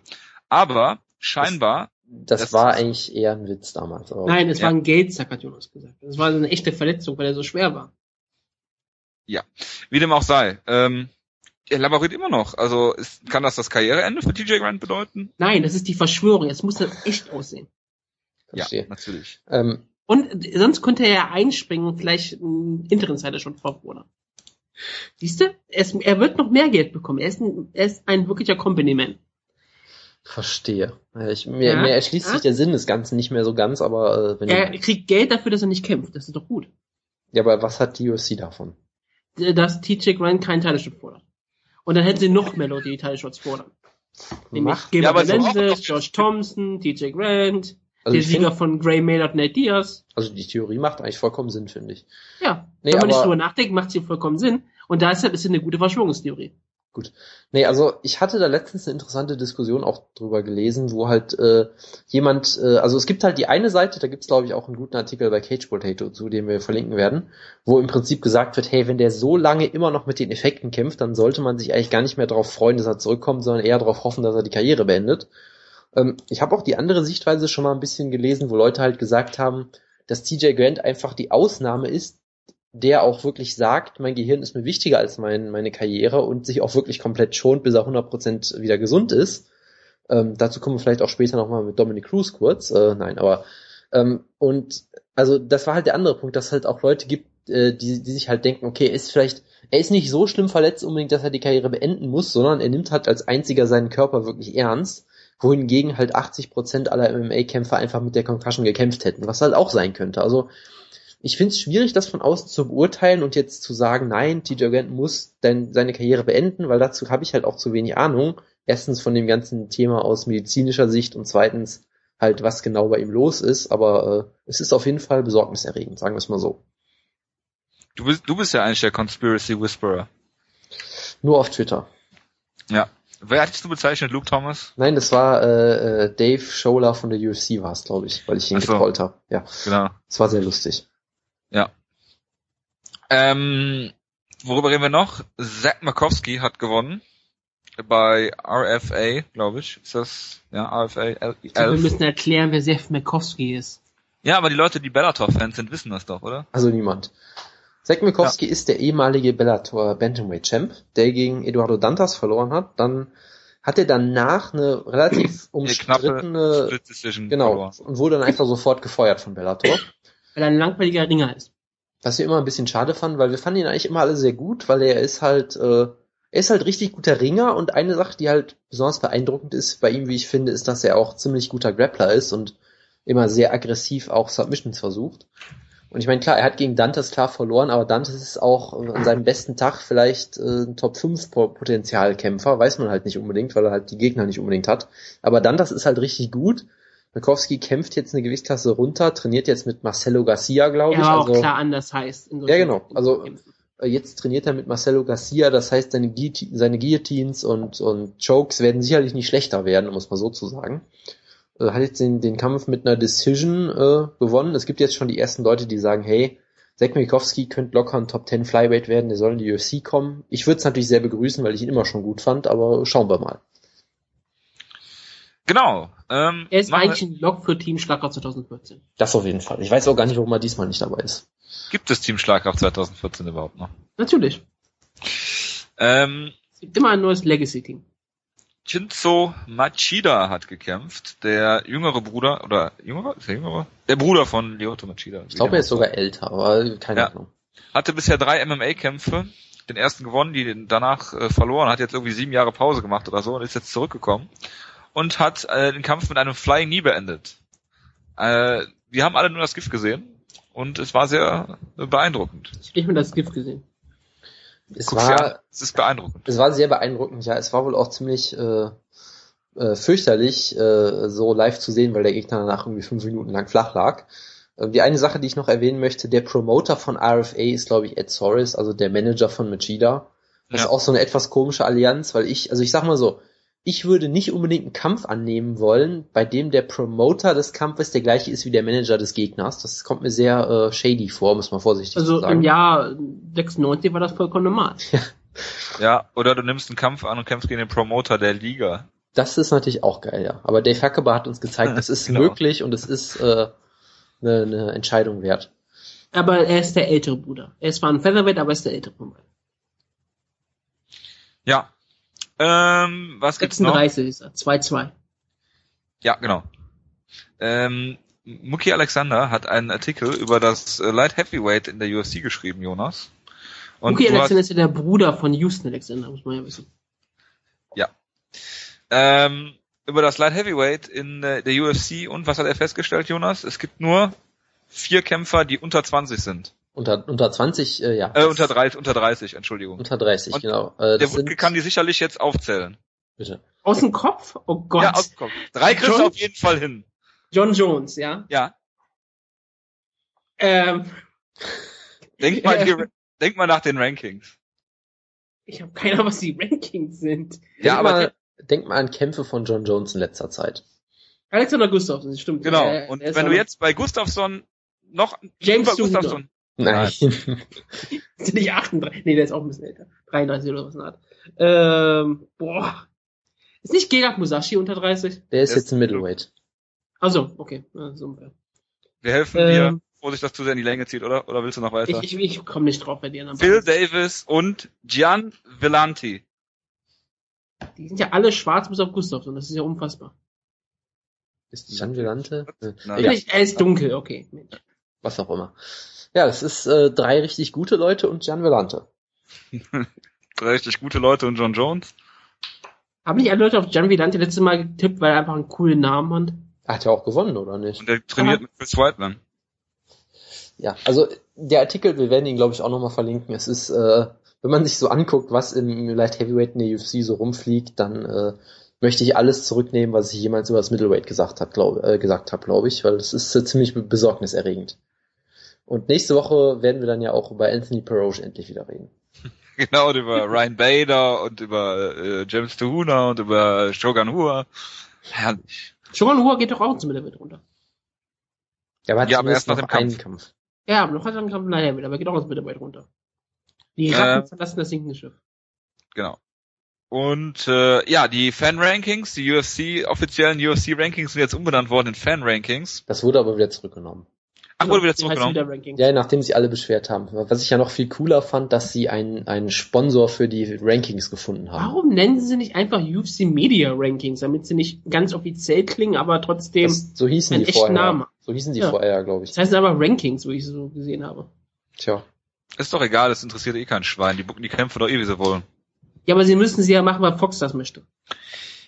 Aber scheinbar, das, Das war eigentlich eher ein Witz damals. Aber Nein, es Ja. war ein Geldsack, hat Jonas gesagt. Es war eine echte Verletzung, weil er so schwer war. wie dem auch sei, ähm, er laboriert immer noch. Also ist, kann das das Karriereende für TJ Grant bedeuten? Nein, das ist die Verschwörung. Jetzt muss das echt aussehen. verstehe. Ja, natürlich. Ähm, Und sonst könnte er ja einspringen, vielleicht ein Interimseiter schon vorfordern. Siehst du? Er, ist, er wird noch mehr Geld bekommen. Er ist ein, er ist ein wirklicher Company-Man. Verstehe. Ich, mir, Ja, mir erschließt ja. sich der Sinn des Ganzen nicht mehr so ganz, aber äh, wenn Er kriegt Geld dafür, dass er nicht kämpft. Das ist doch gut. ja, aber was hat die UFC davon? Äh, Dass TJ Grant keinen Title-Shot fordert. Und dann hätten sie noch mehr Leute, die Title-Shots fordern. Nämlich Macht, Gabriel Ja, noch- Josh Thompson, TJ Grant, also der Sieger find, von Gray Maynard, Nate Diaz. also die Theorie macht eigentlich vollkommen Sinn, finde ich. Ja, Nee, wenn man nicht aber- drüber nachdenkt, macht sie vollkommen Sinn. Und deshalb ist es eine gute Verschwörungstheorie. Nee, also ich hatte da letztens eine interessante Diskussion auch drüber gelesen, wo halt äh, jemand, äh, also es gibt halt die eine Seite, da gibt's glaube ich auch einen guten Artikel bei Cage Potato zu, den wir verlinken werden, wo im Prinzip gesagt wird, hey, wenn der so lange immer noch mit den Effekten kämpft, dann sollte man sich eigentlich gar nicht mehr darauf freuen, dass er zurückkommt, sondern eher darauf hoffen, dass er die Karriere beendet. Ähm, ich habe auch die andere Sichtweise schon mal ein bisschen gelesen, wo Leute halt gesagt haben, dass TJ Grant einfach die Ausnahme ist, der auch wirklich sagt, mein Gehirn ist mir wichtiger als mein, meine Karriere und sich auch wirklich komplett schont, bis er 100% wieder gesund ist. Ähm, dazu kommen wir vielleicht auch später nochmal mit Dominic Cruz kurz. Äh, nein, aber ähm, und also das war halt der andere Punkt, dass es halt auch Leute gibt, äh, die, die sich halt denken, okay, er ist vielleicht, er ist nicht so schlimm verletzt unbedingt, dass er die Karriere beenden muss, sondern er nimmt halt als einziger seinen Körper wirklich ernst, wohingegen halt 80% aller MMA-Kämpfer einfach mit der Concussion gekämpft hätten, was halt auch sein könnte. Also ich finde es schwierig, das von außen zu beurteilen und jetzt zu sagen, nein, TJ Grant muss denn seine Karriere beenden, weil dazu habe ich halt auch zu wenig Ahnung. Erstens von dem ganzen Thema aus medizinischer Sicht und zweitens halt, was genau bei ihm los ist. Aber äh, es ist auf jeden Fall besorgniserregend, sagen wir es mal so. Du bist, du bist ja eigentlich der Conspiracy Whisperer. Nur auf Twitter. Ja. Wer hattest du bezeichnet? Luke Thomas? Nein, das war äh, äh, Dave Scholler von der UFC war es, glaube ich, weil ich ihn so. getrollt habe. Ja, Genau. es war sehr lustig. Ähm, worüber reden wir noch? Zach Makowski hat gewonnen. Bei RFA, glaube ich. Ist das, ja, RFA 11. Ich glaube, wir müssen erklären, wer Sef Makowski ist. Ja, aber die Leute, die Bellator-Fans sind, wissen das doch, oder? Also niemand. Zack Mikowski ist der ehemalige Bellator Bantamweight Champ, der gegen Eduardo Dantas verloren hat. Dann hat er danach eine relativ umstrittene, Decision genau, verloren. und wurde dann einfach sofort gefeuert von Bellator. Weil er ein langweiliger Ringer ist. Was wir immer ein bisschen schade fanden, weil wir fanden ihn eigentlich immer alle sehr gut, weil er ist halt, äh, er ist halt richtig guter Ringer und eine Sache, die halt besonders beeindruckend ist bei ihm, wie ich finde, ist, dass er auch ziemlich guter Grappler ist und immer sehr aggressiv auch Submissions versucht. Und ich meine, klar, er hat gegen Dantes klar verloren, aber Dantes ist auch an seinem besten Tag vielleicht äh, ein Top 5 Po- Potenzialkämpfer, weiß man halt nicht unbedingt, weil er halt die Gegner nicht unbedingt hat. Aber Dantas ist halt richtig gut. Mikowski kämpft jetzt eine Gewichtsklasse runter, trainiert jetzt mit Marcelo Garcia, glaube ich. auch Also, klar anders heißt. In Ja, genau. Also- äh, Jetzt trainiert er mit Marcelo Garcia, das heißt, seine, Guilloti- seine Guillotines und, und Chokes werden sicherlich nicht schlechter werden, um es mal so zu sagen. Äh, Hat jetzt den, den Kampf mit einer Decision äh, gewonnen. Es gibt jetzt schon die ersten Leute, die sagen, hey, Zack Mikowski könnte locker ein Top 10 Flyweight werden, der soll in die UFC kommen. Ich würde es natürlich sehr begrüßen, weil ich ihn immer schon gut fand, aber schauen wir mal. Genau. Ähm, er ist eigentlich ein Lock für Team Schlager 2014. Das auf jeden Fall. Ich weiß auch gar nicht, warum er diesmal nicht dabei ist. Gibt es Team Schlagkraft 2014 überhaupt noch? Natürlich. Ähm, Es gibt immer ein neues Legacy-Team. Shinzo Machida hat gekämpft, der jüngere Bruder, oder jüngerer? Ist der jüngere? Der Bruder von Lyoto Machida. Ich glaube, er ist sogar älter, aber keine Ja. Ahnung. Hatte bisher drei MMA-Kämpfe, den ersten gewonnen, die den danach äh, verloren, hat jetzt irgendwie sieben Jahre Pause gemacht oder so und ist jetzt zurückgekommen und hat äh, den Kampf mit einem Flying Knee beendet. Äh, wir haben alle nur das Gift gesehen und es war sehr äh, beeindruckend. Ich habe nicht mehr das Gift gesehen. Es Guck's war, es ist beeindruckend. Es war sehr beeindruckend, ja. Es war wohl auch ziemlich äh, äh, fürchterlich, äh, so live zu sehen, weil der Gegner danach irgendwie fünf Minuten lang flach lag. Äh, die eine Sache, die ich noch erwähnen möchte, der Promoter von RFA ist, glaube ich, Ed Soris, also der Manager von Machida. Das Ja. ist auch so eine etwas komische Allianz, weil ich, also ich sag mal so, ich würde nicht unbedingt einen Kampf annehmen wollen, bei dem der Promoter des Kampfes der gleiche ist wie der Manager des Gegners. Das kommt mir sehr äh, shady vor, muss man vorsichtig Also sagen. im Jahr 96 war das vollkommen normal. Ja, oder du nimmst einen Kampf an und kämpfst gegen den Promoter der Liga. Das ist natürlich auch geil, ja. Aber Dave Huckeber hat uns gezeigt, es ist Genau. möglich und es ist äh, eine, eine Entscheidung wert. Aber er ist der ältere Bruder. Er ist zwar ein Featherweight, aber er ist der ältere Bruder. Ja. Ähm, was gibt's noch? 36 ist er. 2-2. Ja, genau. Ähm, Muki Alexander hat einen Artikel über das äh, Light Heavyweight in der UFC geschrieben, Jonas. Und du Alexander ist ja der Bruder von Houston Alexander, muss man ja wissen. hast, ähm, über das Light Heavyweight in äh, der UFC und was hat er festgestellt, Jonas? Es gibt nur vier Kämpfer, die unter 20 sind. Unter, unter 20, äh, ja. Äh, unter 30, unter 30, Entschuldigung. Unter 30, Und genau. Äh, Der das Wutke sind, kann die sicherlich jetzt aufzählen. bitte. Aus dem Kopf? Oh Gott. Ja, aus dem Kopf. Drei kriegst du auf jeden Fall hin. John Jones, ja. Ja. Ähm, Denk mal, die, denk mal nach den Rankings. ich habe keine Ahnung, was die Rankings sind. Ja, denk aber mal, denk mal an Kämpfe von John Jones in letzter Zeit. Alexander Gustafsson, stimmt. Genau. Und er wenn du jetzt bei Gustafsson noch James über. Gustafsson, Nein. Ist der nicht 38? Nee, der ist auch ein bisschen älter. 33 oder was in der Art. Ähm, boah. Ist nicht Gegard Musashi unter 30? Der ist Der jetzt ein Middleweight. Also, okay. Ja, so ungefähr. wir helfen Ähm. dir, Vorsicht, dass du sehr in die Länge zieht, oder? Oder willst du noch weiter? Ich, ich, ich komme nicht drauf bei dir. Phil. Davis und Gian Villanti. Die sind ja alle schwarz bis auf Gustafsson. Das ist ja unfassbar. Ist Gian Villante? Nein. Vielleicht, er ist dunkel, okay. Mensch. was auch immer. Ja, das ist äh, drei richtig gute Leute und Gian Villante. Drei richtig gute Leute und John Jones. Haben nicht alle Leute auf Gian Villante letztes Mal getippt, weil er einfach einen coolen Namen hat? Er hat ja auch gewonnen, oder nicht? Und der trainiert Aha. mit Chris Whiteman. Ja, also der Artikel, wir werden ihn glaube ich auch nochmal verlinken. Es ist, äh, wenn man sich so anguckt, was im Light Heavyweight in der UFC so rumfliegt, dann äh, möchte ich alles zurücknehmen, was ich jemals über das Middleweight gesagt hat, glaub, äh, gesagt habe, glaube ich, weil es ist äh, ziemlich be- besorgniserregend. Und nächste Woche werden wir dann ja auch über Anthony Peroge endlich wieder reden. Genau, und über Ryan Bader und über äh, James Tuhuna und über Shogun Hua. Herrlich. Shogun Hua geht doch auch zum Middleweight runter. Ja, aber, hat Ja, aber erst nach noch dem einen Kampf. Kampf. Ja, aber noch hat er einen Kampf wieder, aber geht auch ins Middleweight runter. Die Äh. Ratten verlassen das sinkende Schiff. Genau. Und äh, ja, die Fan-Rankings, die UFC, offiziellen UFC-Rankings sind jetzt umbenannt worden in Fan-Rankings. Das wurde aber wieder zurückgenommen. Ach, wurde wieder zurückgenommen. Ja, nachdem sie alle beschwert haben. Was ich ja noch viel cooler fand, dass sie einen, einen Sponsor für die Rankings gefunden haben. Warum nennen sie nicht einfach UFC Media Rankings, damit sie nicht ganz offiziell klingen, aber trotzdem. Das, Das, so hießen einen die vorher. Namen. So hießen die Ja. vorher, glaube ich. heißt aber Rankings, wo ich so gesehen habe. Tja. Ist doch egal, das interessiert eh kein Schwein. Die bucken die Kämpfe doch eh, wie sie wollen. Ja, aber sie müssen sie ja machen, weil Fox das möchte.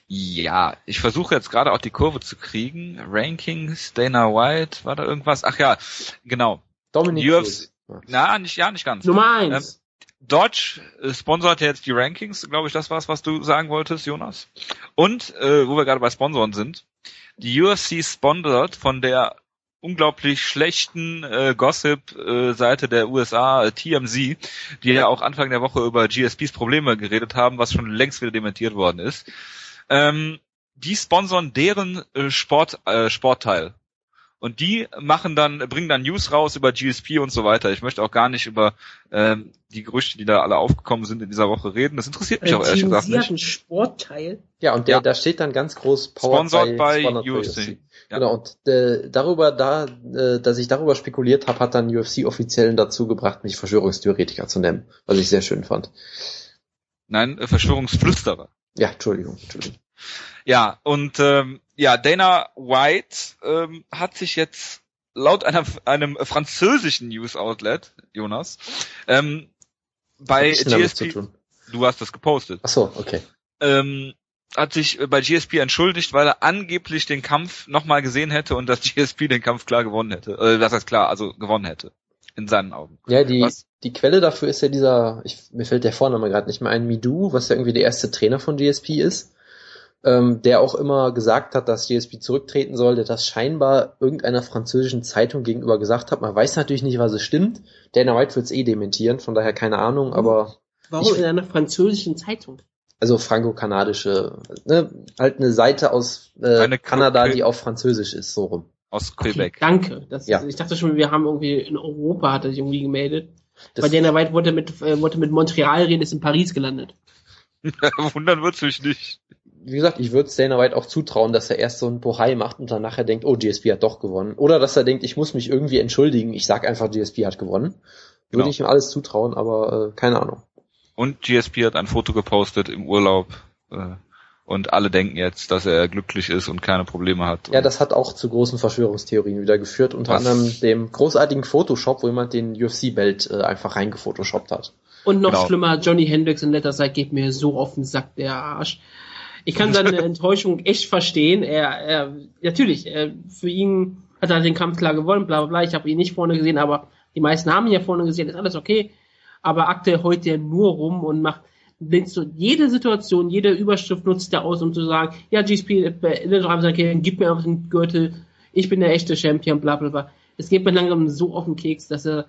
Ja, ich versuche jetzt gerade auch die Kurve zu kriegen. Rankings, Dana White, war da irgendwas? Ach ja, genau. Dominik UFC. Na, nicht, ja, nicht ganz. Nummer eins. Dodge äh, sponsert jetzt die Rankings, glaube ich, das war's, was du sagen wolltest, Jonas. Und, äh, wo wir gerade bei Sponsoren sind, die UFC sponsert von der unglaublich schlechten äh, Gossip-Seite der USA, äh, TMZ, die ja auch Anfang der Woche über GSPs Probleme geredet haben, was schon längst wieder dementiert worden ist. Ähm, die sponsern deren äh, Sport, äh, Sportteil. Und die machen dann, bringen dann News raus über GSP und so weiter. Ich möchte auch gar nicht über ähm, die Gerüchte, die da alle aufgekommen sind in dieser Woche reden. Das interessiert mich Äh, auch ehrlich gesagt hat nicht. einen Sportteil. Ja, und der, Ja. da steht dann ganz groß Powered Sponsored by Sponsored UFC. Ja. Genau, und äh, darüber, da, äh, dass ich darüber spekuliert habe, hat dann UFC-Offiziellen dazu gebracht, mich Verschwörungstheoretiker zu nennen, was ich sehr schön fand. Nein, äh, Verschwörungsflüsterer. Ja, Entschuldigung, Entschuldigung. Ja, und ähm, ja, Dana White ähm, hat sich jetzt laut einer, einem französischen News-Outlet, Jonas, ähm, bei GSP, du hast das gepostet, Ach so, okay. ähm, hat sich bei GSP entschuldigt, weil er angeblich den Kampf nochmal gesehen hätte und dass GSP den Kampf klar gewonnen hätte. Äh, das heißt klar, also gewonnen hätte. In seinen Augen. Ja, die, Was? Die Quelle dafür ist ja dieser, ich, mir fällt der Vorname gerade nicht mehr ein, Midu, was ja irgendwie der erste Trainer von GSP ist, ähm, der auch immer gesagt hat, dass GSP zurücktreten soll, der das scheinbar irgendeiner französischen Zeitung gegenüber gesagt hat. Man weiß natürlich nicht, was es stimmt. Dana White wird es eh dementieren, von daher keine Ahnung, aber Warum Ich- in einer französischen Zeitung? also franco-kanadische, ne, halt eine Seite aus äh, Eine Kanada, die auf Französisch ist, so rum. Aus Quebec. Danke. Das, Ja. Ich dachte schon, wir haben irgendwie in Europa hat er sich irgendwie gemeldet. Das, Weil Dana White wollte mit, äh, wollte mit Montreal reden, ist in Paris gelandet. Wundern wird's mich nicht. wie gesagt, ich würde Dana White auch zutrauen, dass er erst so ein Bohai macht und dann nachher denkt, oh, GSP hat doch gewonnen. Oder dass er denkt, ich muss mich irgendwie entschuldigen, ich sag einfach, GSP hat gewonnen. Würde Genau. ich ihm alles zutrauen, aber äh, keine Ahnung. Und GSP hat ein Foto gepostet im Urlaub. Äh, und alle denken jetzt, dass er glücklich ist und keine Probleme hat. Ja, das hat auch zu großen Verschwörungstheorien wieder geführt, unter Was? anderem dem großartigen Photoshop, wo jemand den UFC-Belt äh, einfach reingefotoshoppt hat. Und noch Genau. schlimmer, Johnny Hendricks in letzter Zeit geht mir so auf den Sack, der Arsch. Ich kann seine Enttäuschung echt verstehen. Er, er natürlich, er, für ihn hat er den Kampf klar gewonnen, bla bla bla. Ich habe ihn nicht vorne gesehen, aber die meisten haben ihn ja vorne gesehen, ist alles okay. Aber aktuell heult er nur rum und macht nutzt du jede Situation, jede Überschrift nutzt er aus, um zu sagen, ja, GSP, äh, gib mir einfach den Gürtel, ich bin der echte Champion, bla bla bla. Es geht mir langsam so auf den Keks, dass er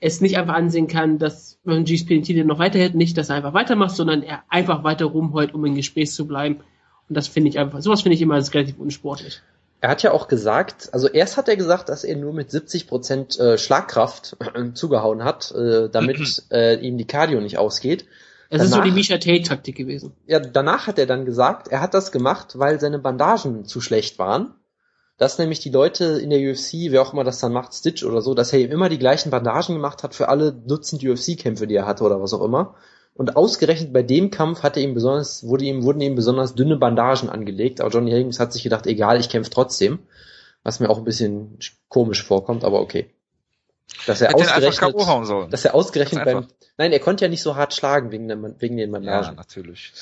es nicht einfach ansehen kann, dass wenn GSP den Titel noch weiterhält, nicht, dass er einfach weitermacht, sondern er einfach weiter rumheult, um im Gespräch zu bleiben. Und das finde ich einfach, sowas finde ich immer relativ unsportlich. Er hat ja auch gesagt, also erst hat er gesagt, dass er nur mit 70 Prozent äh, Schlagkraft zugehauen hat, äh, damit äh, ihm die Cardio nicht ausgeht. Es ist so die Misha Tate-Taktik gewesen. Ja, danach hat er dann gesagt, er hat das gemacht, weil seine Bandagen zu schlecht waren. Dass nämlich die Leute in der UFC, wer auch immer das dann macht, Stitch oder so, dass er ihm immer die gleichen Bandagen gemacht hat für alle Dutzend UFC-Kämpfe, die er hatte oder was auch immer. Und ausgerechnet bei dem Kampf hatte ihm besonders, wurde ihm, wurden ihm besonders dünne Bandagen angelegt. Aber Johnny Higgins hat sich gedacht, egal, ich kämpfe trotzdem. Was mir auch ein bisschen komisch vorkommt, aber okay. Dass er ausgerechnet, sollen. dass er ausgerechnet Ganz beim, nein, er konnte ja nicht so hart schlagen wegen, der, wegen den Ja, Bandagen. natürlich.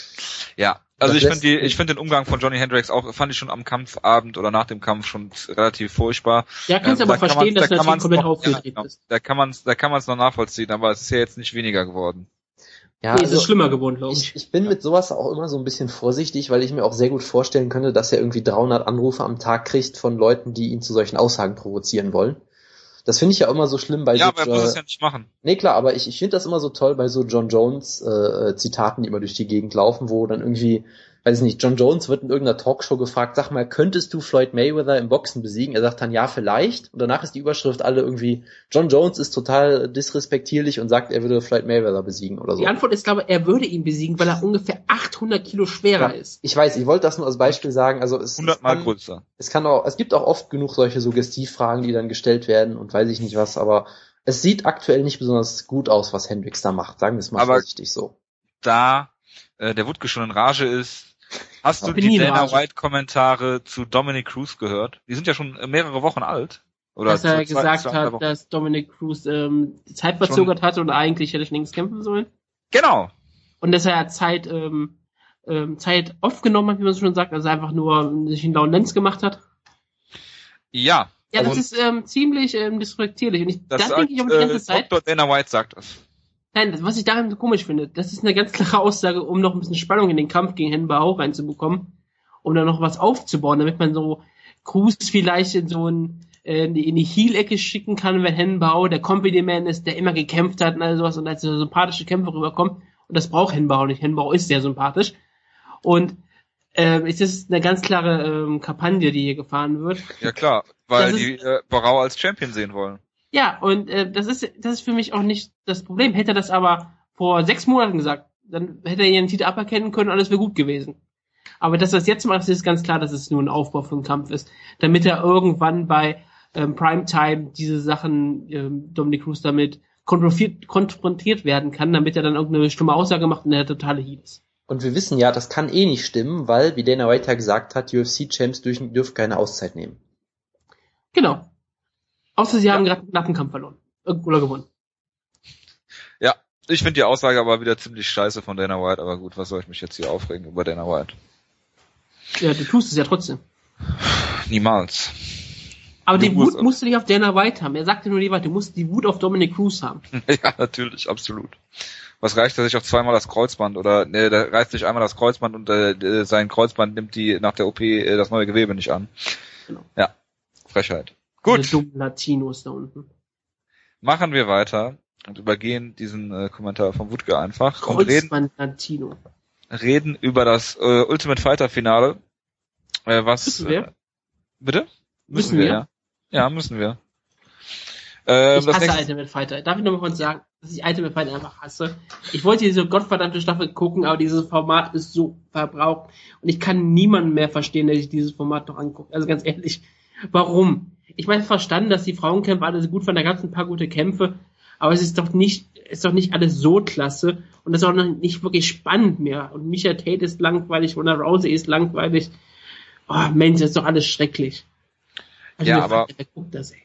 Ja, also Das ich finde die, ich finde den Umgang von Johnny Hendricks auch, fand ich schon am Kampfabend oder nach dem Kampf schon relativ furchtbar. Ja, kannst Ähm, aber da kann verstehen, dass da man's komplett noch- aufgedreht ja, genau. bist. Da kann man's, da kann man's noch nachvollziehen, aber es ist ja jetzt nicht weniger geworden. Ja, nee, es also- ist schlimmer geworden, glaube Ich, ich. ich bin mit sowas auch immer so ein bisschen vorsichtig, weil ich mir auch sehr gut vorstellen könnte, dass er irgendwie 300 Anrufe am Tag kriegt von Leuten, die ihn zu solchen Aussagen provozieren wollen. Das finde ich ja immer so schlimm bei ja, so, aber er muss äh, es ja nicht machen. nee klar, aber ich, ich finde das immer so toll bei so John Jones äh, Zitaten, die immer durch die Gegend laufen, wo dann irgendwie weiß nicht, John Jones wird in irgendeiner Talkshow gefragt, sag mal, könntest du Floyd Mayweather im Boxen besiegen? Er sagt dann ja, vielleicht. Und danach ist die Überschrift alle irgendwie, John Jones ist total disrespektierlich und sagt, er würde Floyd Mayweather besiegen oder so. Die Antwort ist, glaube ich, er würde ihn besiegen, weil er ungefähr 800 Kilo schwerer Ja, ist. Ich weiß, ich wollte das nur als Beispiel sagen. Also es, 100 es, Mal kann, größer. es kann auch, es gibt auch oft genug solche Suggestivfragen, die dann gestellt werden und weiß ich nicht was, aber es sieht aktuell nicht besonders gut aus, was Hendricks da macht. Sagen wir es mal Aber- vorsichtig so. Da äh, der Wutke schon in Rage ist, hast du die Dana. White Kommentare zu Dominic Cruz gehört? Die sind ja schon mehrere Wochen alt. Oder dass er zwei- gesagt zwei, hat, Wochen. dass Dominic Cruz ähm, die Zeit verzögert hatte und eigentlich hätte ich links kämpfen sollen. Genau. Und dass er Zeit, ähm, ähm, Zeit aufgenommen hat, wie man so schon sagt, also einfach nur sich einen lauen Lenz gemacht hat. Ja. Ja, das ist ähm, ziemlich ähm, disrespektierlich. Und ich, das da sagt, denke ich auch die ganze äh, Zeit, Dr. Dana White sagt das. Nein, das, was ich daran so komisch finde, das ist eine ganz klare Aussage, um noch ein bisschen Spannung in den Kampf gegen Hen Bao reinzubekommen, um da noch was aufzubauen, damit man so Cruz vielleicht in so ein äh, in die, Heel-Ecke schicken kann, wenn Hen Bao der Company Man ist, der immer gekämpft hat und all sowas und als so sympathische Kämpfer rüberkommt. Und das braucht Hen Bao nicht. Hen Bao ist sehr sympathisch. Und ähm, es ist eine ganz klare ähm, Kampagne, die hier gefahren wird. Ja klar, weil Das ist- die äh, Barau als Champion sehen wollen. Ja, und äh, das ist das ist für mich auch nicht das Problem. Hätte er das aber vor sechs Monaten gesagt, dann hätte er ihren Titel aberkennen können, alles wäre gut gewesen. Aber dass er es jetzt macht, ist ganz klar, dass es nur ein Aufbau für einen Kampf ist, damit er irgendwann bei ähm, Primetime diese Sachen ähm, Dominic Cruz damit konfrontiert, konfrontiert werden kann, damit er dann irgendeine stumme Aussage macht und er totale Heat ist. Und wir wissen ja, das kann eh nicht stimmen, weil, wie Dana White ja gesagt hat, UFC-Champs dürfen, dürfen keine Auszeit nehmen. Genau. Außer sie Ja. haben gerade einen knappen Kampf verloren. Oder gewonnen. Ja, ich finde die Aussage aber wieder ziemlich scheiße von Dana White, aber gut, was soll ich mich jetzt hier aufregen über Dana White? Ja, du tust es ja trotzdem. Niemals. Aber Du die musst- Wut musst du nicht auf Dana White haben. Er sagte nur die White, du musst die Wut auf Dominic Cruz haben. ja, natürlich, absolut. Was reicht, dass ich auch zweimal das Kreuzband oder ne, da reißt sich einmal das Kreuzband und äh, äh, sein Kreuzband nimmt die nach der OP äh, das neue Gewebe nicht an. Genau. Ja, Frechheit. Diese Gut, dummen Latinos da unten. machen wir weiter und übergehen diesen äh, Kommentar vom Wutke einfach und reden, Latino. reden über das äh, Ultimate Fighter Finale. Äh, was? Müssen wir? Äh, bitte? Müssen wir? ja. Ja, müssen wir. Ähm, ich hasse nächste, Ultimate Fighter. Darf ich noch mal kurz sagen, dass ich Ultimate Fighter einfach hasse? Ich wollte diese gottverdammte Staffel gucken, aber dieses Format ist so verbraucht. Und ich kann niemanden mehr verstehen, der sich dieses Format noch anguckt. Also ganz ehrlich, warum? Ich meine, verstanden, dass die Frauenkämpfe alle so gut waren, da gab es ein paar gute Kämpfe, aber es ist doch nicht, ist doch nicht alles so klasse und das ist auch noch nicht wirklich spannend mehr. Und Micha Tate ist langweilig, Ronda Rousey ist langweilig. Oh Mensch, das ist doch alles schrecklich. Ja, Ultimate aber- guckt das, ey?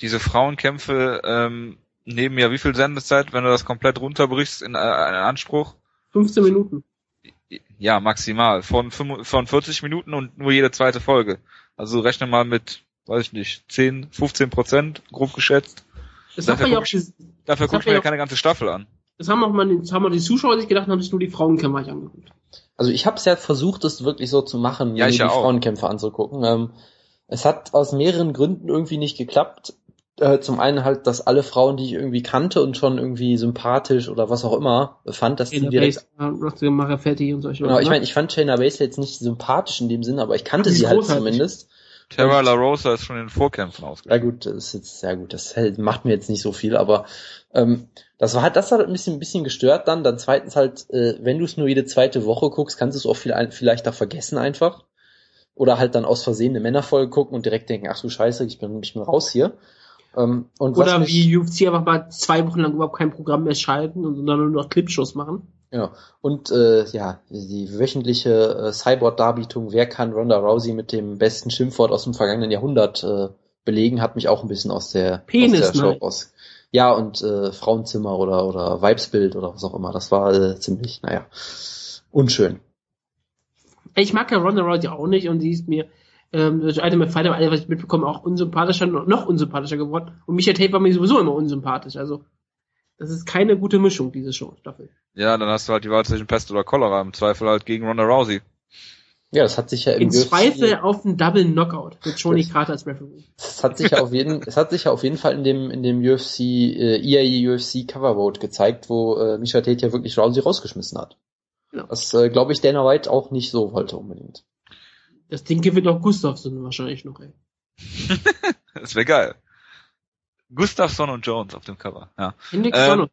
diese Frauenkämpfe ähm, nehmen ja wie viel Sendezeit, wenn du das komplett runterbrichst in äh, einen Anspruch? 15 Minuten. Ja, maximal. Von 40 Minuten und nur jede zweite Folge. Also rechne mal mit, weiß ich nicht, 10, 15 Prozent, grob geschätzt. Das Dafür hat man ja auch, guck ich- ges- Dafür Das gucke hat ich mir ja keine ganze Staffel an. das haben auch mal, das haben auch die Zuschauer sich gedacht und haben sich nur die Frauenkämpfer nicht angeguckt. Also ich habe es ja versucht, es wirklich so zu machen, Ja, mir ich die auch. Frauenkämpfe anzugucken. Ähm, es hat aus mehreren Gründen irgendwie nicht geklappt. Äh, zum einen halt, dass alle Frauen, die ich irgendwie kannte und schon irgendwie sympathisch oder was auch immer fand, dass die Taylor direkt Base, äh, und solche Genau, ich ne? meine, ich fand Shayna Baszler jetzt nicht sympathisch in dem Sinne, aber ich kannte Sie halt zumindest. Terra La Rosa ist schon in den Vorkämpfen Ja ausgegangen. gut, das ist jetzt sehr gut. Das hält- macht mir jetzt nicht so viel, aber ähm, das war halt, das hat ein bisschen, ein bisschen gestört dann. Dann zweitens halt, äh, wenn du es nur jede zweite Woche guckst, kannst du es auch viel, vielleicht da vergessen einfach. Oder halt dann aus Versehen eine Männerfolge gucken und direkt denken, ach du Scheiße, ich bin, ich bin raus hier. Ähm, und was Oder wie UFC einfach mal zwei Wochen lang überhaupt kein Programm mehr schalten und dann nur noch Clipshows machen. Genau. Und äh, ja, die wöchentliche äh, Cyborg-Darbietung, wer kann Ronda Rousey mit dem besten Schimpfwort aus dem vergangenen Jahrhundert äh, belegen, hat mich auch ein bisschen aus der, Penis, aus der Show nein. raus. Ja, und äh, Frauenzimmer oder, oder Weibsbild oder was auch immer. Das war äh, ziemlich, naja, unschön. Ich mag ja Ronda Rousey auch nicht und sie ist mir ähm, durch Ultimate Fighter, alles, was ich mitbekomme, auch unsympathischer, noch unsympathischer geworden. Und Micha Tate war mir sowieso immer unsympathisch. Also, das ist keine gute Mischung, diese Show, Staffel. Ja, dann hast du halt die Wahl zwischen Pest oder Cholera. Im Zweifel halt gegen Ronda Rousey. Ja, das hat sich ja im In UFC Zweifel auf einen Double Knockout mit Johnny Das- Carter als Referee. Es hat sich ja auf jeden, es hat sich ja auf jeden Fall in dem in dem UFC äh, EAE UFC Cover Vote gezeigt, wo äh, Misha Tate ja wirklich Rousey rausgeschmissen hat. Ja. Was, äh, glaube ich, Dana White auch nicht so wollte unbedingt. Das Ding gewinnt auch Gustafsson wahrscheinlich noch, ey. das wäre geil. Gustafsson und Jones auf dem Cover, ja. Ähm,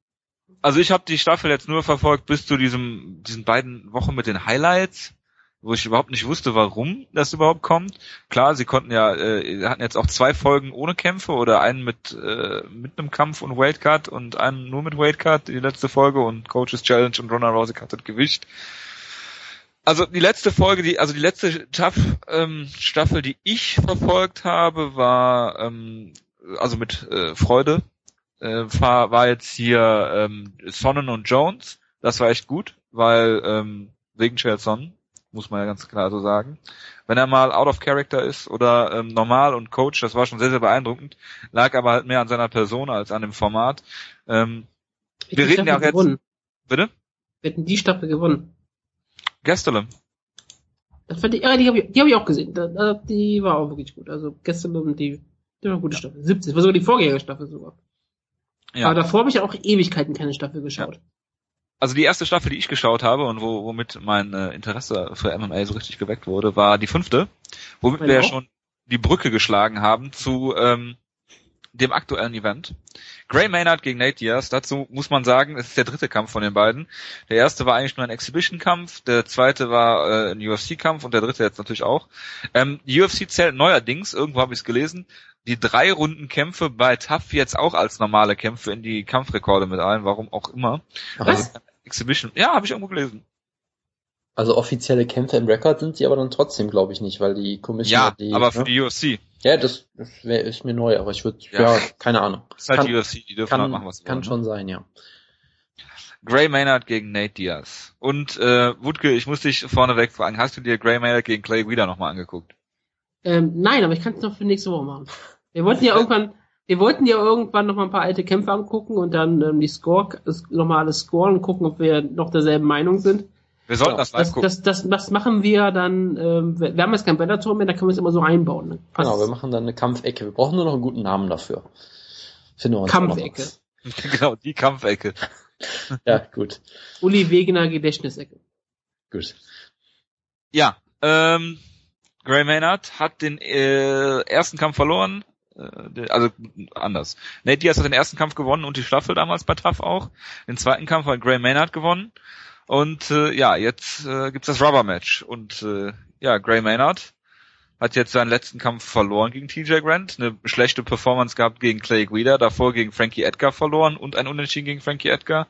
also ich habe die Staffel jetzt nur verfolgt bis zu diesem diesen beiden Wochen mit den Highlights, wo ich überhaupt nicht wusste, warum das überhaupt kommt. Klar, sie konnten ja, äh, hatten jetzt auch zwei Folgen ohne Kämpfe oder einen mit äh, mit einem Kampf und Wildcard und einen nur mit Wildcard, die letzte Folge und Coaches Challenge und Ronda Rousey cuttet Gewicht. Also die letzte Folge, die also die letzte Staff, ähm, Staffel, die ich verfolgt habe, war ähm, also mit äh, Freude äh, war, war jetzt hier ähm, Sonnen und Jones. Das war echt gut, weil ähm, wegen Chael Sonnen, muss man ja ganz klar so sagen. Wenn er mal out of character ist oder ähm, normal und Coach, das war schon sehr, sehr beeindruckend. Lag aber halt mehr an seiner Person als an dem Format. Ähm, wir reden ja auch jetzt. Gewonnen. Bitte? Wir hätten die Staffel gewonnen. Gastelum. Das fand ich, ja, die habe ich, die hab ich auch gesehen. Die war auch wirklich gut. Also gestern und die, war eine gute Staffel. 70, war sogar die Vorgängerstaffel sogar. Ja. Aber davor habe ich auch Ewigkeiten keine Staffel geschaut. Also die erste Staffel, die ich geschaut habe und wo, womit mein äh, Interesse für MMA so richtig geweckt wurde, war die fünfte, womit Meine wir ja schon die Brücke geschlagen haben zu ähm, dem aktuellen Event. Gray Maynard gegen Nate Diaz. Dazu muss man sagen, es ist der dritte Kampf von den beiden. Der erste war eigentlich nur ein Exhibition-Kampf, der zweite war äh, ein UFC-Kampf und der dritte jetzt natürlich auch. Ähm, die UFC zählt neuerdings, irgendwo habe ich es gelesen, die drei Runden Kämpfe bei TAF jetzt auch als normale Kämpfe in die Kampfrekorde mit ein, warum auch immer. Was? Exhibition. Ja, habe ich irgendwo gelesen. Also offizielle Kämpfe im Rekord sind sie aber dann trotzdem, glaube ich, nicht, weil die Commission Ja, die. aber für ne? die UFC. Ja, das, das wär, ist mir neu, aber ich würde, Ja. ja. keine Ahnung. Das ist halt Kann- die UFC, die dürfen halt Kann, machen, was sie kann wollen. schon sein, ja. Gray Maynard gegen Nate Diaz. Und äh, Wutke, ich muss dich vorneweg fragen, hast du dir Gray Maynard gegen Clay Wheeler nochmal angeguckt? Ähm, nein, aber ich kann es noch für nächste Woche machen. Wir wollten ja irgendwann, wir wollten ja irgendwann noch mal ein paar alte Kämpfe angucken und dann ähm, die Score, noch mal alles scoren und gucken, ob wir noch derselben Meinung sind. Wir sollten Ja, das live Das, gucken. das, das, das machen wir dann, ähm, wir wir haben jetzt kein Bellator mehr, da können wir es immer so einbauen. Ne? Genau, wir machen dann eine Kampfecke. Wir brauchen nur noch einen guten Namen dafür. Finden wir uns Kampfecke. genau, die Kampfecke. Ja, gut. Uli Wegener Gedächtnisecke. Gut. Ja, ähm, Gray Maynard hat den äh, ersten Kampf verloren. Äh, also anders. Nate Diaz hat den ersten Kampf gewonnen und die Staffel damals bei TAF auch. Den zweiten Kampf hat Gray Maynard gewonnen. Und äh, ja, jetzt äh, gibt's das Rubber Match. Und äh, ja, Gray Maynard hat jetzt seinen letzten Kampf verloren gegen TJ Grant, eine schlechte Performance gehabt gegen Clay Guida, davor gegen Frankie Edgar verloren und ein Unentschieden gegen Frankie Edgar.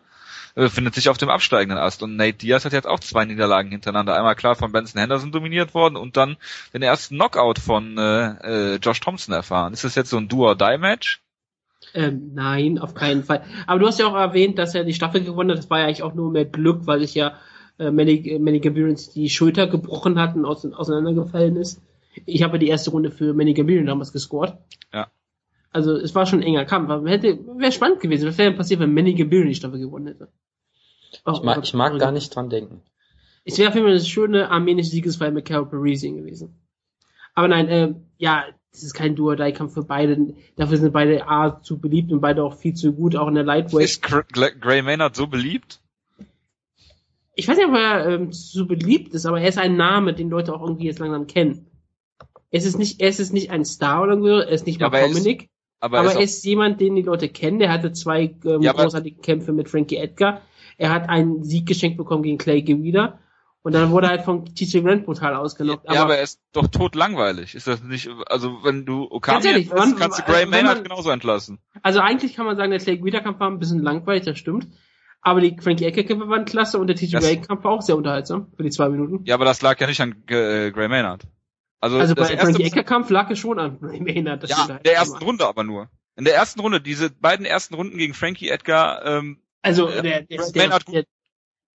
Äh, findet sich auf dem absteigenden Ast. Und Nate Diaz hat jetzt auch zwei Niederlagen hintereinander. Einmal klar von Benson Henderson dominiert worden und dann den ersten Knockout von äh, äh, Josh Thompson erfahren. Ist das jetzt so ein Do-or-Die-Match? Ähm, nein, auf keinen Fall. Aber du hast ja auch erwähnt, dass er die Staffel gewonnen hat. Das war ja eigentlich auch nur mehr Glück, weil sich ja äh, Manny, Manny Gambirian die Schulter gebrochen hat und aus, auseinandergefallen ist. Ich habe die erste Runde für Manny Gambirian damals gescored. Ja. Also es war schon ein enger Kampf. Aber hätte wäre spannend gewesen. Was wäre denn passiert, wenn Manny Gambirian die Staffel gewonnen hätte? Oh, Ich mag, ich mag gar nicht dran denken. Es wäre auf jeden Fall eine schöne armenische Siegesfeier mit Carol Parisian gewesen. Aber nein, äh, ja, das ist kein Duo-Die-Kampf für beide. Dafür sind beide A zu beliebt und beide auch viel zu gut, auch in der Lightweight. Ist Gray Maynard so beliebt? Ich weiß nicht, ob er ähm, so beliebt ist, aber er ist ein Name, den Leute auch irgendwie jetzt langsam kennen. Es ist nicht, er ist nicht ein Star oder so, er ist nicht Ja, mal aber er ist- Dominik, Aber, aber er ist jemand, den die Leute kennen. Der hatte zwei ähm, Ja, großartige Kämpfe mit Frankie Edgar. Er hat einen Sieg geschenkt bekommen gegen Clay Guida. Und dann wurde halt von TJ Grant brutal auch, ausgenockt. ja, aber er ist doch tot langweilig. Ist das nicht, also wenn du Okami ehrlich, entlässt, kannst du Gray wenn Maynard man- genauso entlassen. Also eigentlich kann man sagen, der Clay Guida-Kampf war ein bisschen langweilig, das stimmt. Aber die Frankie Edgar-Kämpfe waren klasse und der TJ Grant-Kampf war auch sehr unterhaltsam für die zwei Minuten. Ja, aber das lag ja nicht an äh, Gray Maynard. Also, Also bei das erste Frankie Edgar-Kampf lag es schon an Ray Maynard. das Ja, in halt der ersten Runde aber nur. In der ersten Runde, diese beiden ersten Runden gegen Frankie Edgar, ähm, Also äh, der, der, der, der,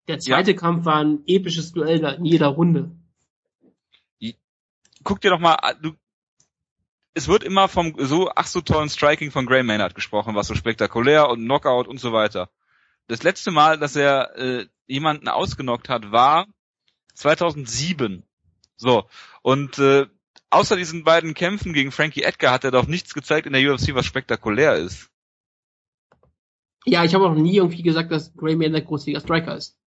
der zweite Kampf war ein episches Duell in jeder Runde. guck dir doch mal, an, du, es wird immer vom so ach so tollen Striking von Gray Maynard gesprochen, was so spektakulär und Knockout und so weiter. Das letzte Mal, dass er äh, jemanden ausgenockt hat, war 2007. So und äh, außer diesen beiden Kämpfen gegen Frankie Edgar hat er doch nichts gezeigt in der UFC, was spektakulär ist. Ja, ich habe auch nie irgendwie gesagt, dass Ray Maynard großartiger Striker ist.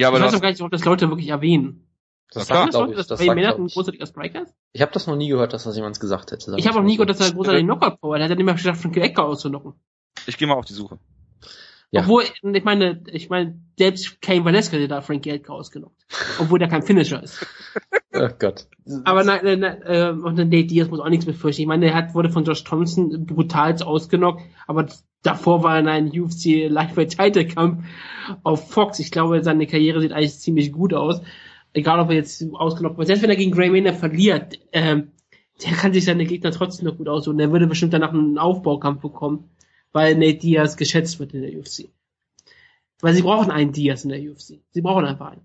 Ja, aber ich weiß auch gar nicht, ob das Leute wirklich erwähnen. Das sagt, glaube Leute, ich. dass Das Ray sagt, Maynard ein großartiger Striker ist? Ich habe das noch nie gehört, dass das jemand gesagt hätte. Ich habe auch nie gehört, dass er ein großartiger Knockout-Power hat. Er hat ja nicht mehr geschafft, Frankie Edgar auszunocken. ich gehe mal auf die Suche. Ja. Obwohl, ich meine, ich meine, selbst Kane Valeska hat da Frankie Edgar ausgenockt. Obwohl der kein Finisher ist. Oh Gott. Aber nein, nein, nein äh, und dann Nate Diaz muss auch nichts befürchten. Ich meine, er hat, wurde von Josh Thompson brutal ausgenockt, aber davor war er in einem UFC Lightweight Title Kampf auf Fox. Ich glaube, seine Karriere sieht eigentlich ziemlich gut aus. Egal, ob er jetzt ausgenockt wird. Selbst wenn er gegen Gray Maynard verliert, ähm, der kann sich seine Gegner trotzdem noch gut aussuchen. Der würde bestimmt danach einen Aufbaukampf bekommen, weil Nate Diaz geschätzt wird in der UFC. Weil sie brauchen einen Diaz in der UFC. Sie brauchen einfach einen.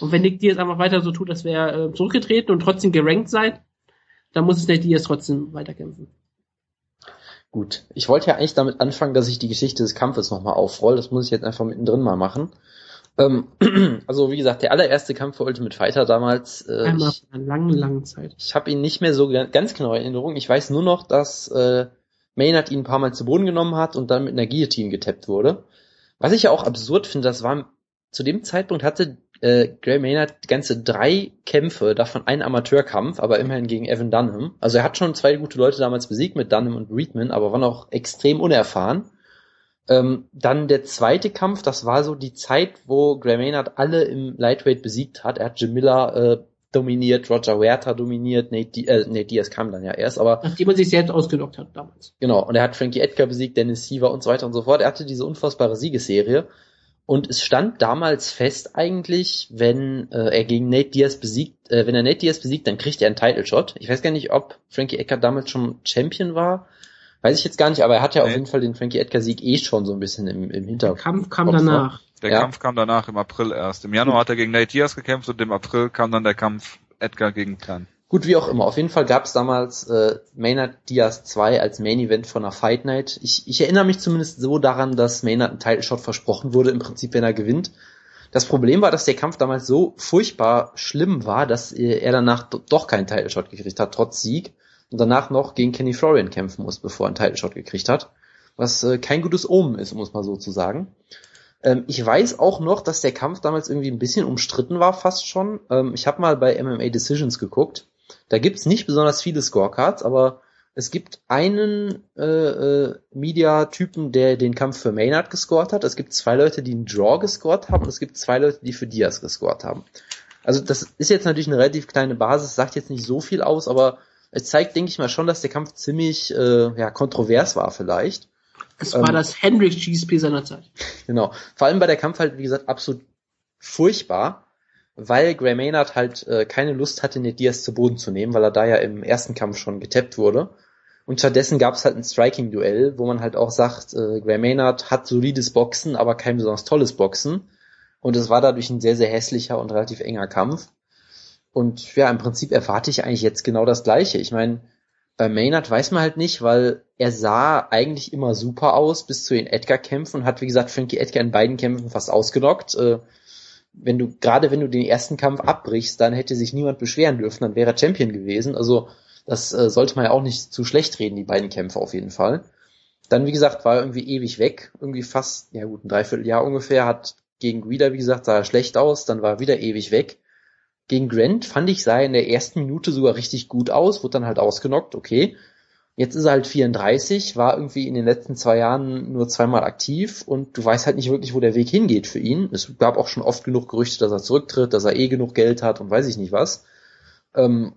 Und wenn Nick Diaz einfach weiter so tut, wäre er äh, zurückgetreten und trotzdem gerankt seid, dann muss es Nate Diaz trotzdem weiterkämpfen. Gut. Ich wollte ja eigentlich damit anfangen, dass ich die Geschichte des Kampfes nochmal aufroll. Das muss ich jetzt einfach mittendrin mal machen. Ähm, also wie gesagt, der allererste Kampf für Ultimate Fighter damals, äh, Einmal ich, einer langen, langen Zeit. ich habe ihn nicht mehr so ga- ganz genau in Erinnerung. Ich weiß nur noch, dass äh, Maynard ihn ein paar Mal zu Boden genommen hat und dann mit einer Guillotine getappt wurde. Was ich ja auch absurd finde, das war zu dem Zeitpunkt hatte äh, Gray Maynard ganze drei Kämpfe, davon ein Amateurkampf, aber immerhin gegen Evan Dunham. Also er hat schon zwei gute Leute damals besiegt mit Dunham und Reedman, aber war noch extrem unerfahren. Ähm, dann der zweite Kampf, das war so die Zeit, wo Gray Maynard alle im Lightweight besiegt hat. Er hat Jim Miller äh, dominiert, Roger Huerta dominiert, Nate, Di äh, Nate Diaz kam dann ja erst, aber Nachdem er sich selbst ausgelockt hat damals. Genau, und er hat Frankie Edgar besiegt, Dennis Siever und so weiter und so fort. Er hatte diese unfassbare Siegesserie. Und es stand damals fest eigentlich, wenn äh, er gegen Nate Diaz besiegt, äh, wenn er Nate Diaz besiegt, dann kriegt er einen Title Shot. Ich weiß gar nicht, ob Frankie Edgar damals schon Champion war. Weiß ich jetzt gar nicht, aber er hatte ja auf Nee. jeden Fall den Frankie Edgar Sieg eh schon so ein bisschen im, im Der Hinterkopf. Kampf kam Opfer. danach. Der Ja. Kampf kam danach im April erst. Im Januar hat er gegen Nate Diaz gekämpft und im April kam dann der Kampf Edgar gegen Khan. Gut, wie auch immer. Auf jeden Fall gab es damals äh, Maynard Diaz 2 als Main Event von einer Fight Night. Ich, ich erinnere mich zumindest so daran, dass Maynard einen Title Shot versprochen wurde, im Prinzip, wenn er gewinnt. Das Problem war, dass der Kampf damals so furchtbar schlimm war, dass äh, er danach do- doch keinen Title Shot gekriegt hat, trotz Sieg. Und danach noch gegen Kenny Florian kämpfen muss, bevor er einen Title Shot gekriegt hat. Was äh, kein gutes Omen ist, muss man so zu sagen. Ähm, ich weiß auch noch, dass der Kampf damals irgendwie ein bisschen umstritten war, fast schon. Ähm, ich habe mal bei MMA Decisions geguckt. Da gibt's nicht besonders viele Scorecards, aber es gibt einen äh, äh, Media-Typen, der den Kampf für Maynard gescored hat. Es gibt zwei Leute, die einen Draw gescored haben. Und es gibt zwei Leute, die für Diaz gescored haben. Also das ist jetzt natürlich eine relativ kleine Basis, sagt jetzt nicht so viel aus, aber es zeigt, denke ich mal, schon, dass der Kampf ziemlich äh, ja, kontrovers war vielleicht. Es Ähm, war das Hendrix GSP seiner Zeit. Genau. Vor allem bei der Kampf halt, wie gesagt, absolut furchtbar, weil Gray Maynard halt äh, keine Lust hatte, Nate Diaz zu Boden zu nehmen, weil er da ja im ersten Kampf schon getappt wurde. Und stattdessen gab es halt ein Striking-Duell, wo man halt auch sagt, äh, Gray Maynard hat solides Boxen, aber kein besonders tolles Boxen. Und es war dadurch ein sehr, sehr hässlicher und relativ enger Kampf. Und ja, im Prinzip erwarte ich eigentlich jetzt genau das Gleiche. Ich meine, bei Maynard weiß man halt nicht, weil er sah eigentlich immer super aus bis zu den Edgar-Kämpfen und hat, wie gesagt, Frankie Edgar in beiden Kämpfen fast ausgenockt. Äh, wenn du, gerade wenn du den ersten Kampf abbrichst, dann hätte sich niemand beschweren dürfen, dann wäre er Champion gewesen. Also, das äh, sollte man ja auch nicht zu schlecht reden, die beiden Kämpfe auf jeden Fall. Dann, wie gesagt, war er irgendwie ewig weg, irgendwie fast, ja gut, ein Dreivierteljahr ungefähr, hat gegen Guida, wie gesagt, sah er schlecht aus, dann war er wieder ewig weg. Gegen Grant fand ich, sah er in der ersten Minute sogar richtig gut aus, wurde dann halt ausgenockt, okay. Jetzt ist er halt 34, war irgendwie in den letzten zwei Jahren nur zweimal aktiv und du weißt halt nicht wirklich, wo der Weg hingeht für ihn. Es gab auch schon oft genug Gerüchte, dass er zurücktritt, dass er eh genug Geld hat und weiß ich nicht was. Ähm,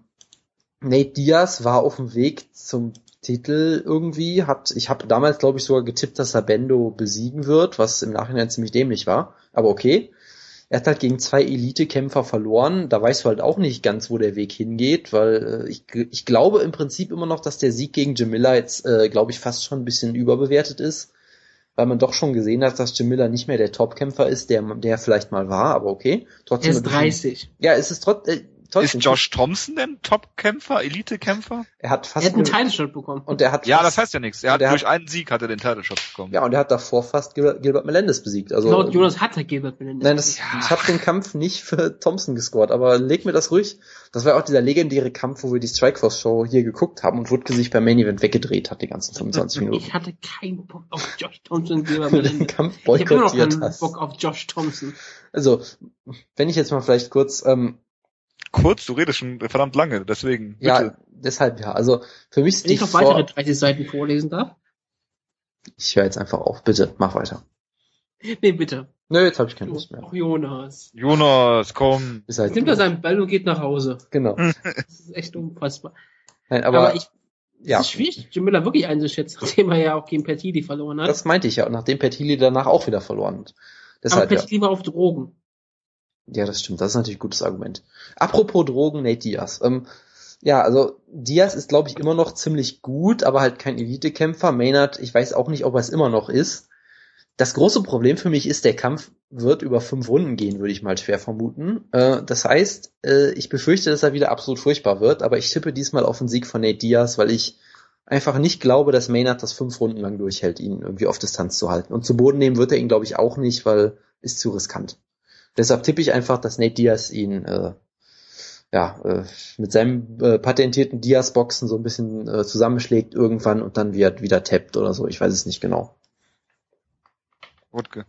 Nate Diaz war auf dem Weg zum Titel irgendwie, hat, ich habe damals glaube ich sogar getippt, dass er Bendo besiegen wird, was im Nachhinein ziemlich dämlich war, aber okay. Er hat halt gegen zwei Elite-Kämpfer verloren. Da weißt du halt auch nicht ganz, wo der Weg hingeht, weil äh, ich, ich glaube im Prinzip immer noch, dass der Sieg gegen Jamila jetzt, äh, glaube ich, fast schon ein bisschen überbewertet ist, weil man doch schon gesehen hat, dass Jamila nicht mehr der Top-Kämpfer ist, der, der vielleicht mal war, aber okay. Trotzdem Er ist ein bisschen- 30. ja, es ist trot äh, Ist Josh Thompson denn Top-Kämpfer, Elite-Kämpfer? Er hat fast er hat einen Title-Shot bekommen. und er hat Ja, das heißt ja nichts. Er hat durch hat- einen Sieg hat er den Title-Shot bekommen. ja und er hat davor fast Gilbert, Gilbert Melendez besiegt. Also Laut Jonas hat er Gilbert Melendez. Nein, das, Ja. ich habe den Kampf nicht für Thompson gescored, aber leg mir das ruhig. Das war auch dieser legendäre Kampf, wo wir die Strikeforce Show hier geguckt haben und Wutke sich beim Main Event weggedreht hat, die ganzen 25 Minuten. Ich hatte keinen Bock auf Josh Thompson und Gilbert du den Melendez. Kampf Ich habe immer noch boykottiert keinen hast. Bock auf Josh Thompson. Also, wenn ich jetzt mal vielleicht kurz, ähm, Kurz, du redest schon verdammt lange, deswegen. Bitte. ja, deshalb ja, also für mich ist Wenn die ich noch weitere 30 Seiten vorlesen darf. Ich höre jetzt einfach auf, bitte, mach weiter. Nee, bitte. Nö, jetzt habe ich keine Lust mehr. Ach, Jonas. Jonas, komm. Ist halt nimmt er seinen Ball und geht nach Hause. genau. Das ist echt unfassbar. Nein, Aber, aber, ich, ja, es ist schwierig, Jim Miller wirklich einzuschätzen, nachdem er ja auch gegen Petili verloren hat. das meinte ich ja, und nachdem Petili danach auch wieder verloren hat. Aber Deshalb, ja. War auf Drogen. Ja, das stimmt. Das ist natürlich ein gutes Argument. Apropos Drogen, Nate Diaz. Ähm, ja, also Diaz ist, glaube ich, immer noch ziemlich gut, aber halt kein Elite-Kämpfer. Maynard, ich weiß auch nicht, ob er es immer noch ist. Das große Problem für mich ist, der Kampf wird über fünf Runden gehen, würde ich mal schwer vermuten. Äh, das heißt, äh, ich befürchte, dass er wieder absolut furchtbar wird, aber ich tippe diesmal auf den Sieg von Nate Diaz, weil ich einfach nicht glaube, dass Maynard das fünf Runden lang durchhält, ihn irgendwie auf Distanz zu halten. Und zu Boden nehmen wird er ihn, glaube ich, auch nicht, weil ist zu riskant. Deshalb tippe ich einfach, dass Nate Diaz ihn äh, ja, äh, mit seinem äh, patentierten Diaz-Boxen so ein bisschen äh, zusammenschlägt irgendwann und dann wieder, wieder tappt oder so. Ich weiß es nicht genau. Wutke.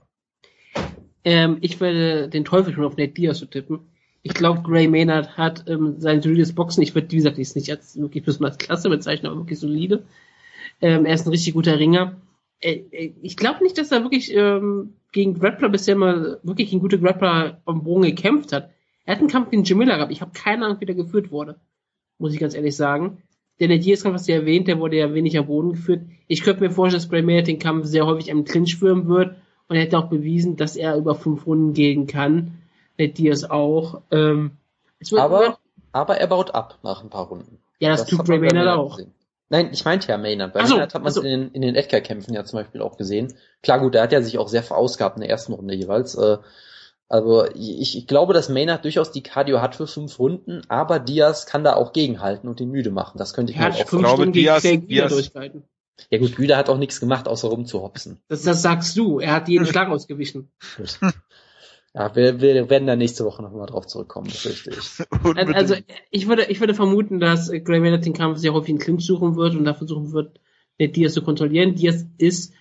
Ähm, ich werde den Teufel tun, auf Nate Diaz zu tippen. Ich glaube, Gray Maynard hat ähm, sein solides Boxen. Ich würde, wie gesagt, ich nicht als wirklich besonders klasse bezeichnen, aber wirklich solide. Ähm, er ist ein richtig guter Ringer. Äh, äh, ich glaube nicht, dass er wirklich ähm, gegen Grappler bisher mal wirklich gegen gute Grappler am Bogen gekämpft hat. Er hat einen Kampf gegen Jim Miller gehabt. Ich habe keine Ahnung, wie der geführt wurde. Muss ich ganz ehrlich sagen. Der Nate Diaz-Kampf, was du erwähnt, der wurde ja wenig am Boden geführt. Ich könnte mir vorstellen, dass Gray Maynard den Kampf sehr häufig am Clinch führen wird. Und er hätte auch bewiesen, dass er über fünf Runden gehen kann. Nate Diaz auch. Ähm, Aber, aber er baut ab nach ein paar Runden. ja, das, tut Gray man bei Maynard Maynard auch. gesehen. Nein, ich meinte ja Maynard. Bei so, Maynard hat man es so. in den, in den Edgar-Kämpfen ja zum Beispiel auch gesehen. Klar, gut, da hat er sich auch sehr verausgabt in der ersten Runde jeweils. Äh, also ich, ich glaube, dass Maynard durchaus die Cardio hat für fünf Runden, aber Diaz kann da auch gegenhalten und ihn müde machen. Das könnte ich Er mir hat auch fünf glaube, Diaz- Diaz- durchgehalten. Ja gut, Güder hat auch nichts gemacht, außer rumzuhopsen. Das, das sagst du. Er hat jeden Schlag ausgewichen. Gut. Ja, wir, wir werden da nächste Woche nochmal drauf zurückkommen, das fürchte ich. Unbedingt. Also ich würde, ich würde vermuten, dass Gray Maynard den Kampf sehr häufig in Clinch suchen wird und da versuchen wird, Nate Diaz zu kontrollieren. Diaz ist,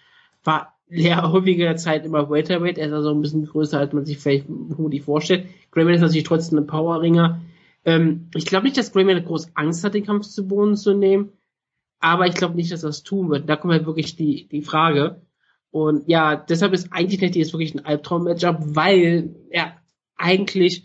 war ja häufiger Zeit immer Welterweight, er ist also ein bisschen größer, als man sich vielleicht vermutlich vorstellt. Gray Maynard ist natürlich trotzdem ein Powerringer. Ähm, ich glaube nicht, dass Gray Maynard groß Angst hat, den Kampf zu Boden zu nehmen, aber ich glaube nicht, dass er das tun wird. Da kommt halt wirklich die, die Frage. Und ja, deshalb ist eigentlich Nate Diaz wirklich ein Albtraum-Matchup, weil er eigentlich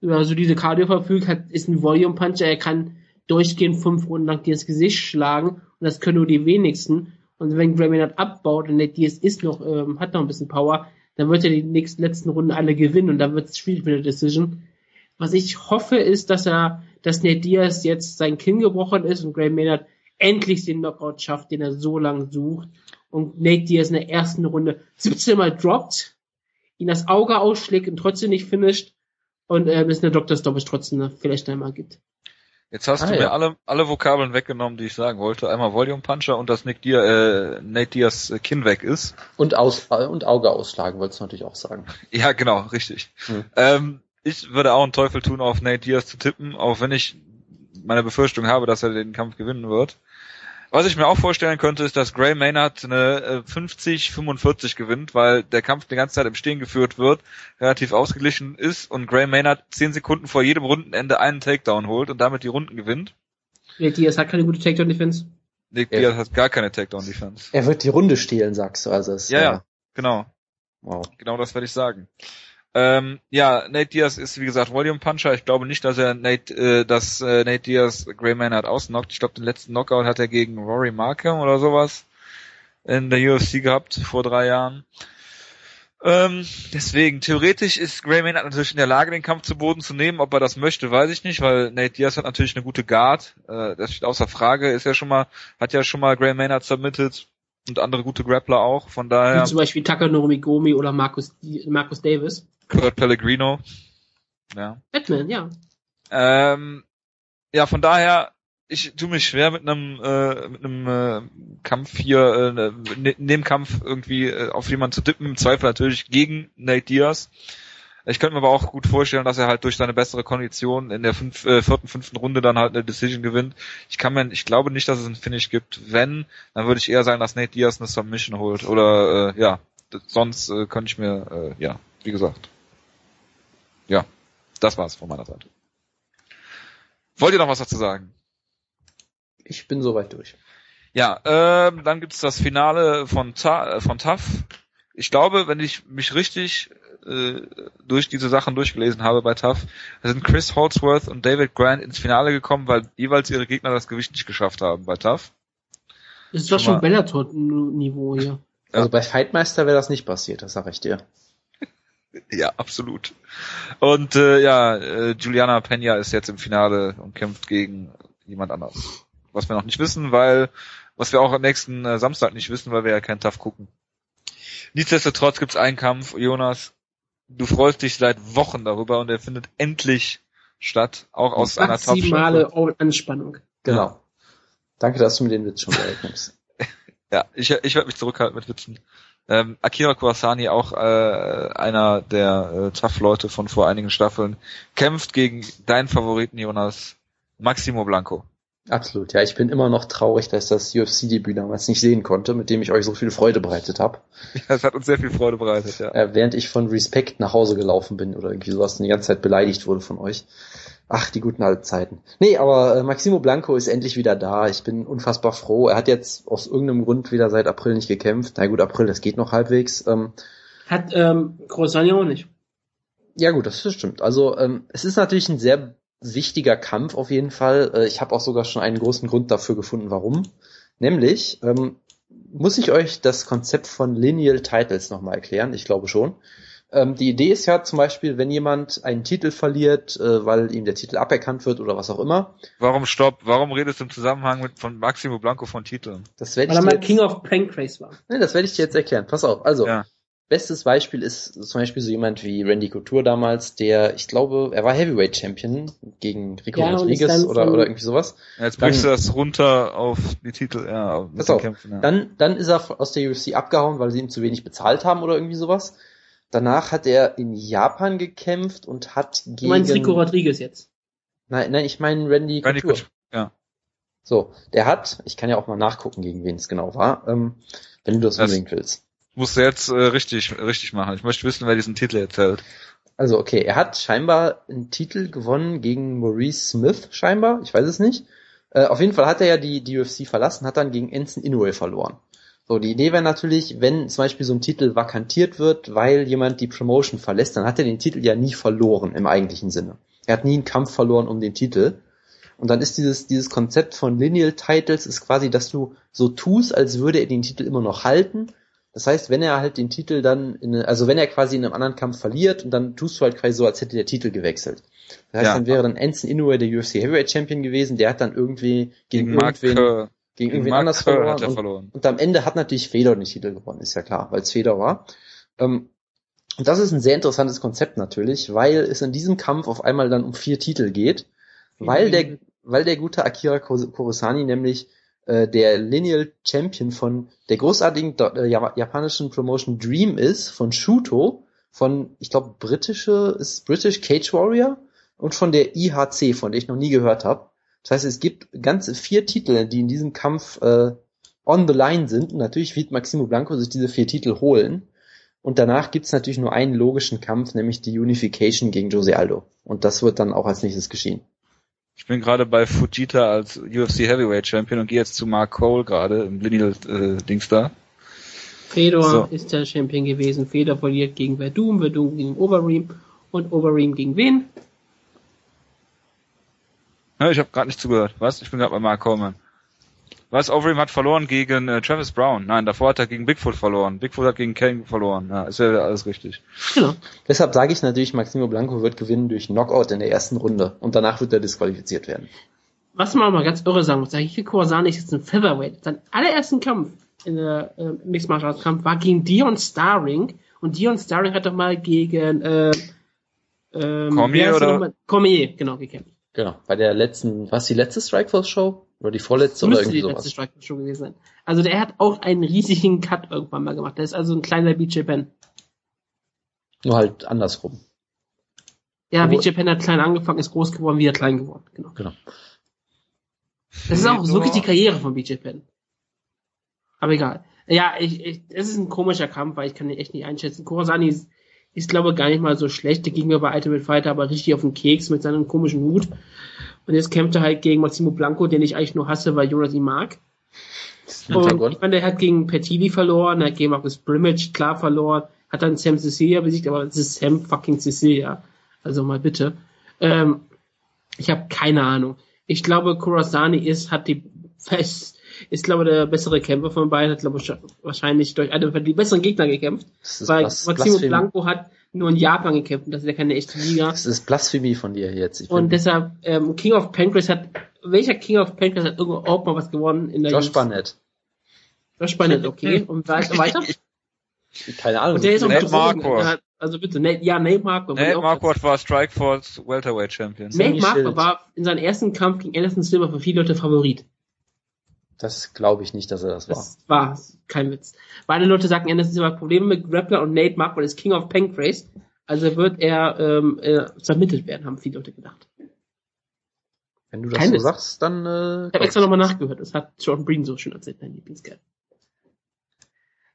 über solide Cardio verfügt, hat, ist ein Volume Puncher, er kann durchgehend fünf Runden lang dir ins Gesicht schlagen und das können nur die wenigsten. Und wenn Maynard abbaut und Nate Diaz ist noch, ähm, hat noch ein bisschen Power, dann wird er die nächsten letzten Runden alle gewinnen und dann wird es schwierig mit der Decision. Was ich hoffe ist, dass er, dass Nate Diaz jetzt sein Kinn gebrochen ist und Gray Maynard endlich den Knockout schafft, den er so lange sucht und Nate Diaz in der ersten Runde 17 Mal droppt, ihn das Auge ausschlägt und trotzdem nicht finisht und äh, es eine Dr. Stoppage trotzdem noch vielleicht einmal gibt. Jetzt hast Ah, du mir ja. alle, alle Vokabeln weggenommen, die ich sagen wollte. Einmal Volume Puncher und dass Nick Diaz, äh, Nate Diaz äh, Kinn weg ist. Und, aus, äh, und Auge ausschlagen, wolltest du natürlich auch sagen. Ja, genau, richtig. Hm. Ähm, ich würde auch einen Teufel tun, auf Nate Diaz zu tippen, auch wenn ich meine Befürchtung habe, dass er den Kampf gewinnen wird. Was ich mir auch vorstellen könnte, ist, dass Gray Maynard eine äh, 50-45 gewinnt, weil der Kampf die ganze Zeit im Stehen geführt wird, relativ ausgeglichen ist und Gray Maynard 10 Sekunden vor jedem Rundenende einen Takedown holt und damit die Runden gewinnt. Nate Diaz hat keine gute Takedown-Defense. Nick Ja. Diaz hat gar keine Takedown-Defense. Er wird die Runde stehlen, sagst du. Also es, Ja, äh, ja, genau. Wow. Genau das werde ich sagen. Ähm, ja, Nate Diaz ist wie gesagt Volume Puncher. Ich glaube nicht, dass er Nate, äh, dass äh, Nate Diaz Gray Maynard ausnockt. Ich glaube, den letzten Knockout hat er gegen Rory Markham oder sowas in der UFC gehabt vor drei Jahren. Ähm, deswegen, theoretisch ist Gray Maynard natürlich in der Lage, den Kampf zu Boden zu nehmen. Ob er das möchte, weiß ich nicht, weil Nate Diaz hat natürlich eine gute Guard. Äh, das steht außer Frage. Ist ja schon mal, hat ja schon mal Gray Maynard submitted und andere gute Grappler auch. Von Wie daher zum Beispiel Takanori Gomi oder Marcus, Marcus Davis. Kurt Pellegrino. Ja. Batman, ja. Ähm, ja, von daher, ich tue mich schwer mit einem äh, mit einem äh, Kampf hier, äh, ne, in dem Kampf irgendwie äh, auf jemanden zu tippen. Im Zweifel natürlich gegen Nate Diaz. Ich könnte mir aber auch gut vorstellen, dass er halt durch seine bessere Kondition in der fünf, äh, vierten, fünften Runde dann halt eine Decision gewinnt. Ich kann mir, ich glaube nicht, dass es einen Finish gibt. Wenn, dann würde ich eher sagen, dass Nate Diaz eine Submission holt. Oder äh, ja, sonst äh, könnte ich mir, äh, ja, wie gesagt. Ja, das war's von meiner Seite. Wollt ihr noch was dazu sagen? Ich bin soweit durch. Ja, ähm, dann gibt's das Finale von, Ta äh, von TAF. Ich glaube, wenn ich mich richtig äh, durch diese Sachen durchgelesen habe bei TAF, sind Chris Holdsworth und David Grant ins Finale gekommen, weil jeweils ihre Gegner das Gewicht nicht geschafft haben bei TAF. Das ist doch schon Bellator-Niveau hier. Also bei Fightmeister wäre das nicht passiert, das sage ich dir. Ja, absolut. Und äh, ja, äh, Juliana Pena ist jetzt im Finale und kämpft gegen jemand anders. Was wir noch nicht wissen, weil, was wir auch am nächsten äh, Samstag nicht wissen, weil wir ja kein TAF gucken. Nichtsdestotrotz gibt's einen Kampf, Jonas. Du freust dich seit Wochen darüber und er findet endlich statt, auch aus einer top Maximale Anspannung. Genau. Danke, dass du mir den Witz schon nimmst. Ja, ich, ich werde mich zurückhalten mit Witzen. Ähm, Akira Kuwasani, auch äh, einer der äh, Tough-Leute von vor einigen Staffeln, kämpft gegen deinen Favoriten, Jonas, Maximo Blanco. Absolut, ja, ich bin immer noch traurig, dass ich das UFC-Debüt damals nicht sehen konnte, mit dem ich euch so viel Freude bereitet habe. Ja, es hat uns sehr viel Freude bereitet, ja. Äh, während ich von Respekt nach Hause gelaufen bin oder irgendwie sowas und die ganze Zeit beleidigt wurde von euch. Ach, die guten alten Zeiten. Nee, aber äh, Maximo Blanco ist endlich wieder da. Ich bin unfassbar froh. Er hat jetzt aus irgendeinem Grund wieder seit April nicht gekämpft. Na gut, April, das geht noch halbwegs. Ähm, Hat ähm, auch nicht. ja gut, das stimmt. Also ähm, es ist natürlich ein sehr wichtiger Kampf auf jeden Fall. Äh, ich habe auch sogar schon einen großen Grund dafür gefunden, warum. Nämlich ähm, muss ich euch das Konzept von Lineal Titles nochmal erklären. Ich glaube schon. Ähm, die Idee ist ja zum Beispiel, wenn jemand einen Titel verliert, äh, weil ihm der Titel aberkannt wird oder was auch immer. Warum stopp? Warum redest du im Zusammenhang mit von Maximo Blanco von Titeln? Das werde Weil er ich mal dir jetzt, King of Pancrase war. nee, das werde ich dir jetzt erklären. Pass auf. Also Ja. Bestes Beispiel ist zum Beispiel so jemand wie Randy Couture damals, der, ich glaube, er war Heavyweight Champion gegen Rico Ja, Rodriguez oder oder irgendwie sowas. Ja, Jetzt brichst du das runter auf die Titel, ja, mit Pass den auf, Kämpfen, ja. Dann, dann ist er aus der UFC abgehauen, weil sie ihm zu wenig bezahlt haben oder irgendwie sowas. Danach hat er in Japan gekämpft und hat Du gegen... meinst Rico Rodriguez jetzt? Nein, nein, ich meine Randy Randy Couture. Couture, ja. So, der hat, ich kann ja auch mal nachgucken, gegen wen es genau war, ähm, wenn du das Das- unbedingt willst. Musst du jetzt äh, richtig, richtig machen. Ich möchte wissen, wer diesen Titel erzählt. Also okay, er hat scheinbar einen Titel gewonnen gegen Maurice Smith, scheinbar, ich weiß es nicht. Äh, auf jeden Fall hat er ja die, die UFC verlassen, hat dann gegen Ensign Inoue verloren. So, die Idee wäre natürlich, wenn zum Beispiel so ein Titel vakantiert wird, weil jemand die Promotion verlässt, dann hat er den Titel ja nie verloren im eigentlichen Sinne. Er hat nie einen Kampf verloren um den Titel. Und dann ist dieses, dieses Konzept von Lineal Titles ist quasi, dass du so tust, als würde er den Titel immer noch halten. Das heißt, wenn er halt den Titel dann, in, also wenn er quasi in einem anderen Kampf verliert und dann tust du halt quasi so, als hätte der Titel gewechselt. Das heißt, Ja. dann wäre dann Ensign Inoue der UFC Heavyweight Champion gewesen, der hat dann irgendwie gegen, Mark, irgendwen, äh, gegen irgendwen Mark anders verloren. er und, verloren. und am Ende hat natürlich Fedor den Titel gewonnen, ist ja klar, weil es Fedor war. Ähm, und das ist ein sehr interessantes Konzept natürlich, weil es in diesem Kampf auf einmal dann um vier Titel geht, weil der, weil der gute Akira Kurosani nämlich äh, der Lineal Champion von der großartigen äh, Jap- japanischen Promotion Dream ist, von Shuto, von, ich glaube, britische, ist British Cage Warrior und von der IHC, von der ich noch nie gehört habe. Das heißt, es gibt ganze vier Titel, die in diesem Kampf äh, on the line sind. Und natürlich wird Maximo Blanco sich diese vier Titel holen. Und danach gibt's natürlich nur einen logischen Kampf, nämlich die Unification gegen Jose Aldo. Und das wird dann auch als nächstes geschehen. Ich bin gerade bei Fujita als UFC Heavyweight Champion und gehe jetzt zu Mark Cole gerade im Lineal äh, Dings da. Fedor So. ist der Champion gewesen. Fedor verliert gegen Verdum, Verdum gegen Overeem und Overeem gegen wen? Ja, ich habe gerade nicht zugehört. Was? Ich bin gerade bei Mark Coleman. Was? Overeem hat verloren gegen äh, Travis Brown. Nein, davor hat er gegen Bigfoot verloren. Bigfoot hat gegen Kane verloren. Ja, ist ja alles richtig. Genau. Deshalb sage ich natürlich, Maximo Blanco wird gewinnen durch Knockout in der ersten Runde. Und danach wird er disqualifiziert werden. Was man mal ganz irre sagen muss, Akira Kurosani ist jetzt ein Featherweight. Sein allerersten Kampf in der äh, Mixed Martial Arts Kampf war gegen Dion Starring und Dion Starring hat doch mal gegen äh, ähm, Cormier oder-? Cormier, genau, gekämpft. Genau, bei der letzten, was die letzte Strikeforce-Show? Oder die vorletzte oder irgendwie die sowas? letzte Strike Show gewesen sein. Also der hat auch einen riesigen Cut irgendwann mal gemacht. Der ist also ein kleiner BJ Penn. Nur halt andersrum. Ja, BJ Penn hat klein angefangen, ist groß geworden, wieder klein geworden. Genau. Genau. Das ist auch wirklich die Karriere von BJ Penn. Aber egal. Ja, ich, ich, es ist ein komischer Kampf, weil ich kann den echt nicht einschätzen. Kurosani ist, glaube ich, gar nicht mal so schlecht. Der ging mir bei Ultimate Fighter aber richtig auf den Keks mit seinem komischen Hut. Und jetzt kämpft er halt gegen Massimo Blanco, den ich eigentlich nur hasse, weil Jonas ihn mag. Und ich meine, der hat gegen Petili verloren, er hat gegen Marcus Brimage klar verloren, hat dann Sam Cecilia besiegt, aber es ist Sam fucking Cecilia. Also mal bitte. Ähm, ich habe keine Ahnung. Ich glaube, Kurasani ist, hat die fest, ist glaube der bessere Kämpfer von beiden, hat glaube ich wahrscheinlich durch einen die besseren Gegner gekämpft, weil Blas Maximo Blasphemie. Blanco hat nur in Japan gekämpft und das ist ja keine echte Liga. Das ist Blasphemie von dir jetzt. Ich Und deshalb, ähm, King of Pancras hat, welcher King of Pancras hat überhaupt mal was gewonnen in der Josh UFC? Barnett. Josh Barnett, okay. Und weiter? Keine Ahnung. Und der ist auch Nate Marquardt. Also bitte, Nate, ja, Nate Marquardt. Nate Marquardt war Strikeforce Welterweight Champion. Nate Marquardt war in seinem ersten Kampf gegen Anderson Silver für viele Leute Favorit. Das glaube ich nicht, dass er das war. Das war kein Witz. Beide Leute sagen, Anderson Silver hat Probleme mit Grappler und Nate Marquardt ist King of Pancrase. Also wird er ähm, äh, submitted werden, haben viele Leute gedacht. Wenn du das Kein so Witz. sagst, dann äh, Ich habe extra nochmal nachgehört. Das hat Jordan Breen so schön erzählt, mein Lieblingskerl.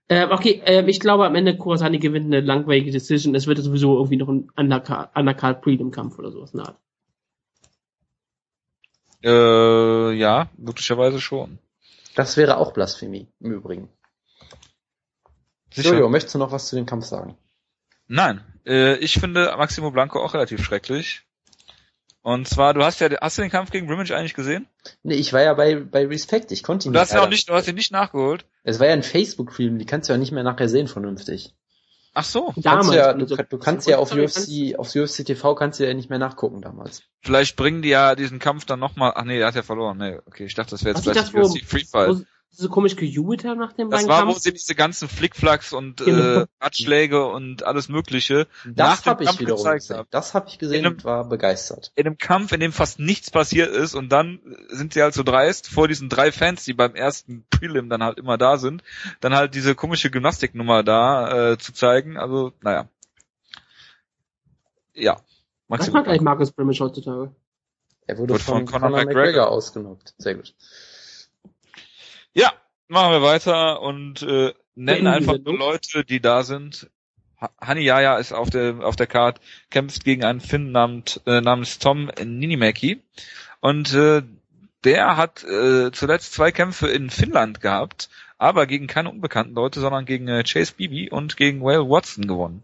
Ähm, okay, ähm, ich glaube am Ende Kurasani gewinnt eine langweilige Decision. Es wird sowieso irgendwie noch ein Undercard, Undercard Prelim-Kampf oder sowas in der Art. Äh, ja, möglicherweise schon. Das wäre auch Blasphemie, im Übrigen. Sicher. Jojo, möchtest du noch was zu dem Kampf sagen? Nein, äh, ich finde Maximo Blanco auch relativ schrecklich. Und zwar, du hast ja, hast du den Kampf gegen Brimage eigentlich gesehen? Nee, ich war ja bei, bei Respect, ich konnte ihn Du hast ja auch nicht, du hast ihn nicht nachgeholt. Es war ja ein Facebook-Film, die kannst du ja nicht mehr nachher sehen vernünftig. Ach so. Du kannst ja, du, du kannst ja auf UFC, auf UFC TV kannst du ja nicht mehr nachgucken damals. Vielleicht bringen die ja diesen Kampf dann nochmal. Ach nee, er hat ja verloren. Nee, okay, ich dachte, das wäre jetzt Was vielleicht das, wo- UFC Free Fight. Wo so komisch gejubelt haben nach dem Das war, wo Kampf? sie diese ganzen Flickflacks und Genau. äh, Ratschläge und alles Mögliche nach Das dem habe ich Kampf wiederum gezeigt gesehen. haben. Das habe ich gesehen In einem- und war begeistert. In einem Kampf, in dem fast nichts passiert ist und dann sind sie halt so dreist, vor diesen drei Fans, die beim ersten Prelim dann halt immer da sind, dann halt diese komische Gymnastiknummer da äh, zu zeigen. Also, naja. Ja. Was Maximum. macht eigentlich Marcus Brimage heutzutage? Er wurde Wurde von, von Conor Conor McGregor. McGregor ausgenockt. Sehr gut. Ja, machen wir weiter und äh, nennen einfach Sendung. Leute, die da sind. Ha- Hani Yaya ist auf der auf der Card, kämpft gegen einen Finn namens, äh, namens Tom Ninimäki und äh, der hat äh, zuletzt zwei Kämpfe in Finnland gehabt, aber gegen keine unbekannten Leute, sondern gegen äh, Chase Beebe und gegen Whale Watson gewonnen.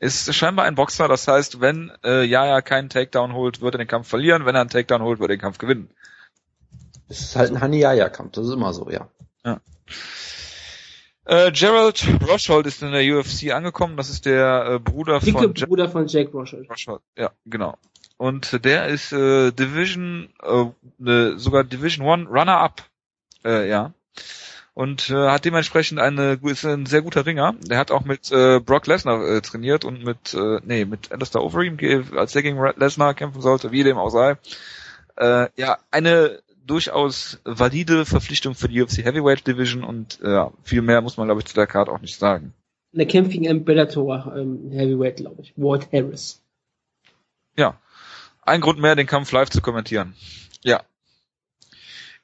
Ist scheinbar ein Boxer, das heißt, wenn äh, Yaya keinen Takedown holt, wird er den Kampf verlieren, wenn er einen Takedown holt, wird er den Kampf gewinnen. Es ist halt ein Haniyaya-Kampf, das ist immer so, ja. Äh, Gerald Roshold ist in der UFC angekommen. Das ist der äh, Bruder Dicke von Jack Bruder von Jake Roshold. Roshold. Ja, genau. Und der ist äh, Division, äh, ne, sogar Division One Runner-Up. Äh, ja. Und äh, hat dementsprechend eine, ist ein sehr guter Ringer. Der hat auch mit äh, Brock Lesnar äh, trainiert und mit, äh, nee, mit Alistair Overeem, als der gegen Lesnar kämpfen sollte, wie dem auch sei. Äh, ja, eine durchaus valide Verpflichtung für die UFC Heavyweight Division und äh, ja, viel mehr muss man glaube ich zu der Card auch nicht sagen. Der kämpft gegen einen Bellator ähm, Heavyweight, glaube ich. Ward Harris. Ja, ein Grund mehr, den Kampf live zu kommentieren. Ja.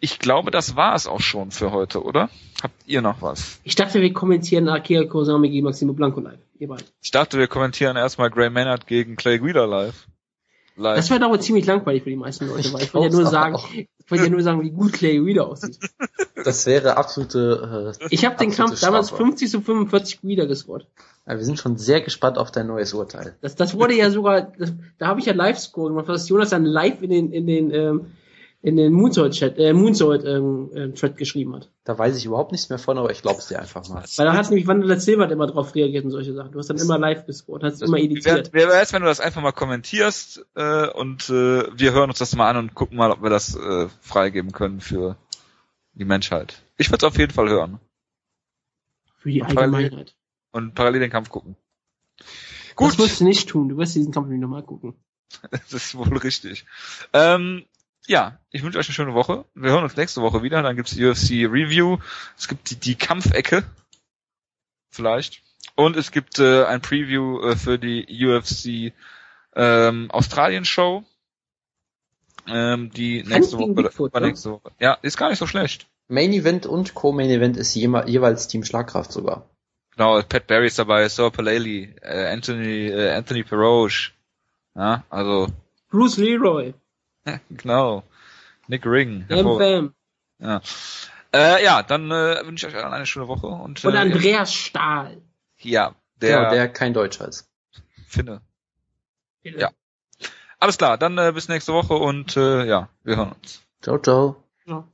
Ich glaube, das war es auch schon für heute, oder? Habt ihr noch was? Ich dachte, wir kommentieren Akira Kurosami gegen Maximo Blanco live. Ihr beide. Ich dachte, wir kommentieren erstmal Gray Maynard gegen Clay Guida live. Live. Das wäre aber ziemlich langweilig für die meisten Leute, weil ich wollte ja nur sagen, auch. ich wollte ja nur sagen, wie gut Clay wieder aussieht. Das wäre absolute. Äh, Ich habe den Kampf damals Strafe. 50 zu 45 wieder gescored. Ja, wir sind schon sehr gespannt auf dein neues Urteil. Das, das wurde ja sogar, das, da habe ich ja Live-Score gemacht, was Jonas dann live in den, in den, ähm, in den Moonsault-Chat, äh, Moonsault, ähm, ähm, geschrieben hat. Da weiß ich überhaupt nichts mehr von, aber ich glaube es dir einfach mal. Weil da hat nämlich Wanderler Silbert immer drauf reagiert und solche Sachen. Du hast dann immer live gescored, hast immer editiert. wäre wär es, wenn du das einfach mal kommentierst äh, und äh, wir hören uns das mal an und gucken mal, ob wir das äh, freigeben können für die Menschheit. Ich würde es auf jeden Fall hören Für die Und parallel- Allgemeinheit. und parallel den Kampf gucken. Das Gut, wirst du nicht tun, du wirst diesen Kampf nicht nochmal gucken. Das ist wohl richtig. Ähm, ja, ich wünsche euch eine schöne Woche. Wir hören uns nächste Woche wieder. Dann gibt's die UFC Review. Es gibt die, die Kampfecke. Vielleicht. Und es gibt äh, ein Preview äh, für die UFC ähm, Australien Show. Ähm, die nächste Woche, Bigfoot, war ne? nächste Woche. Ja, ist gar nicht so schlecht. Main Event und Co-Main Event ist jeweils Team Schlagkraft sogar. Genau, Pat Barry ist dabei, Sir Paleli, äh, Anthony, äh, Anthony Peroge. Ja, also, Bruce Leroy. genau. Nick Ring. Bam. Ja. Äh, ja, dann äh, wünsche ich euch allen eine schöne Woche und, Und äh, Andreas Stahl. ja, Der, der, genau, der kein Deutscher ist. Finne. Ja. Alles klar, dann äh, bis nächste Woche und äh, ja, wir hören uns. Ciao, ciao. Ja.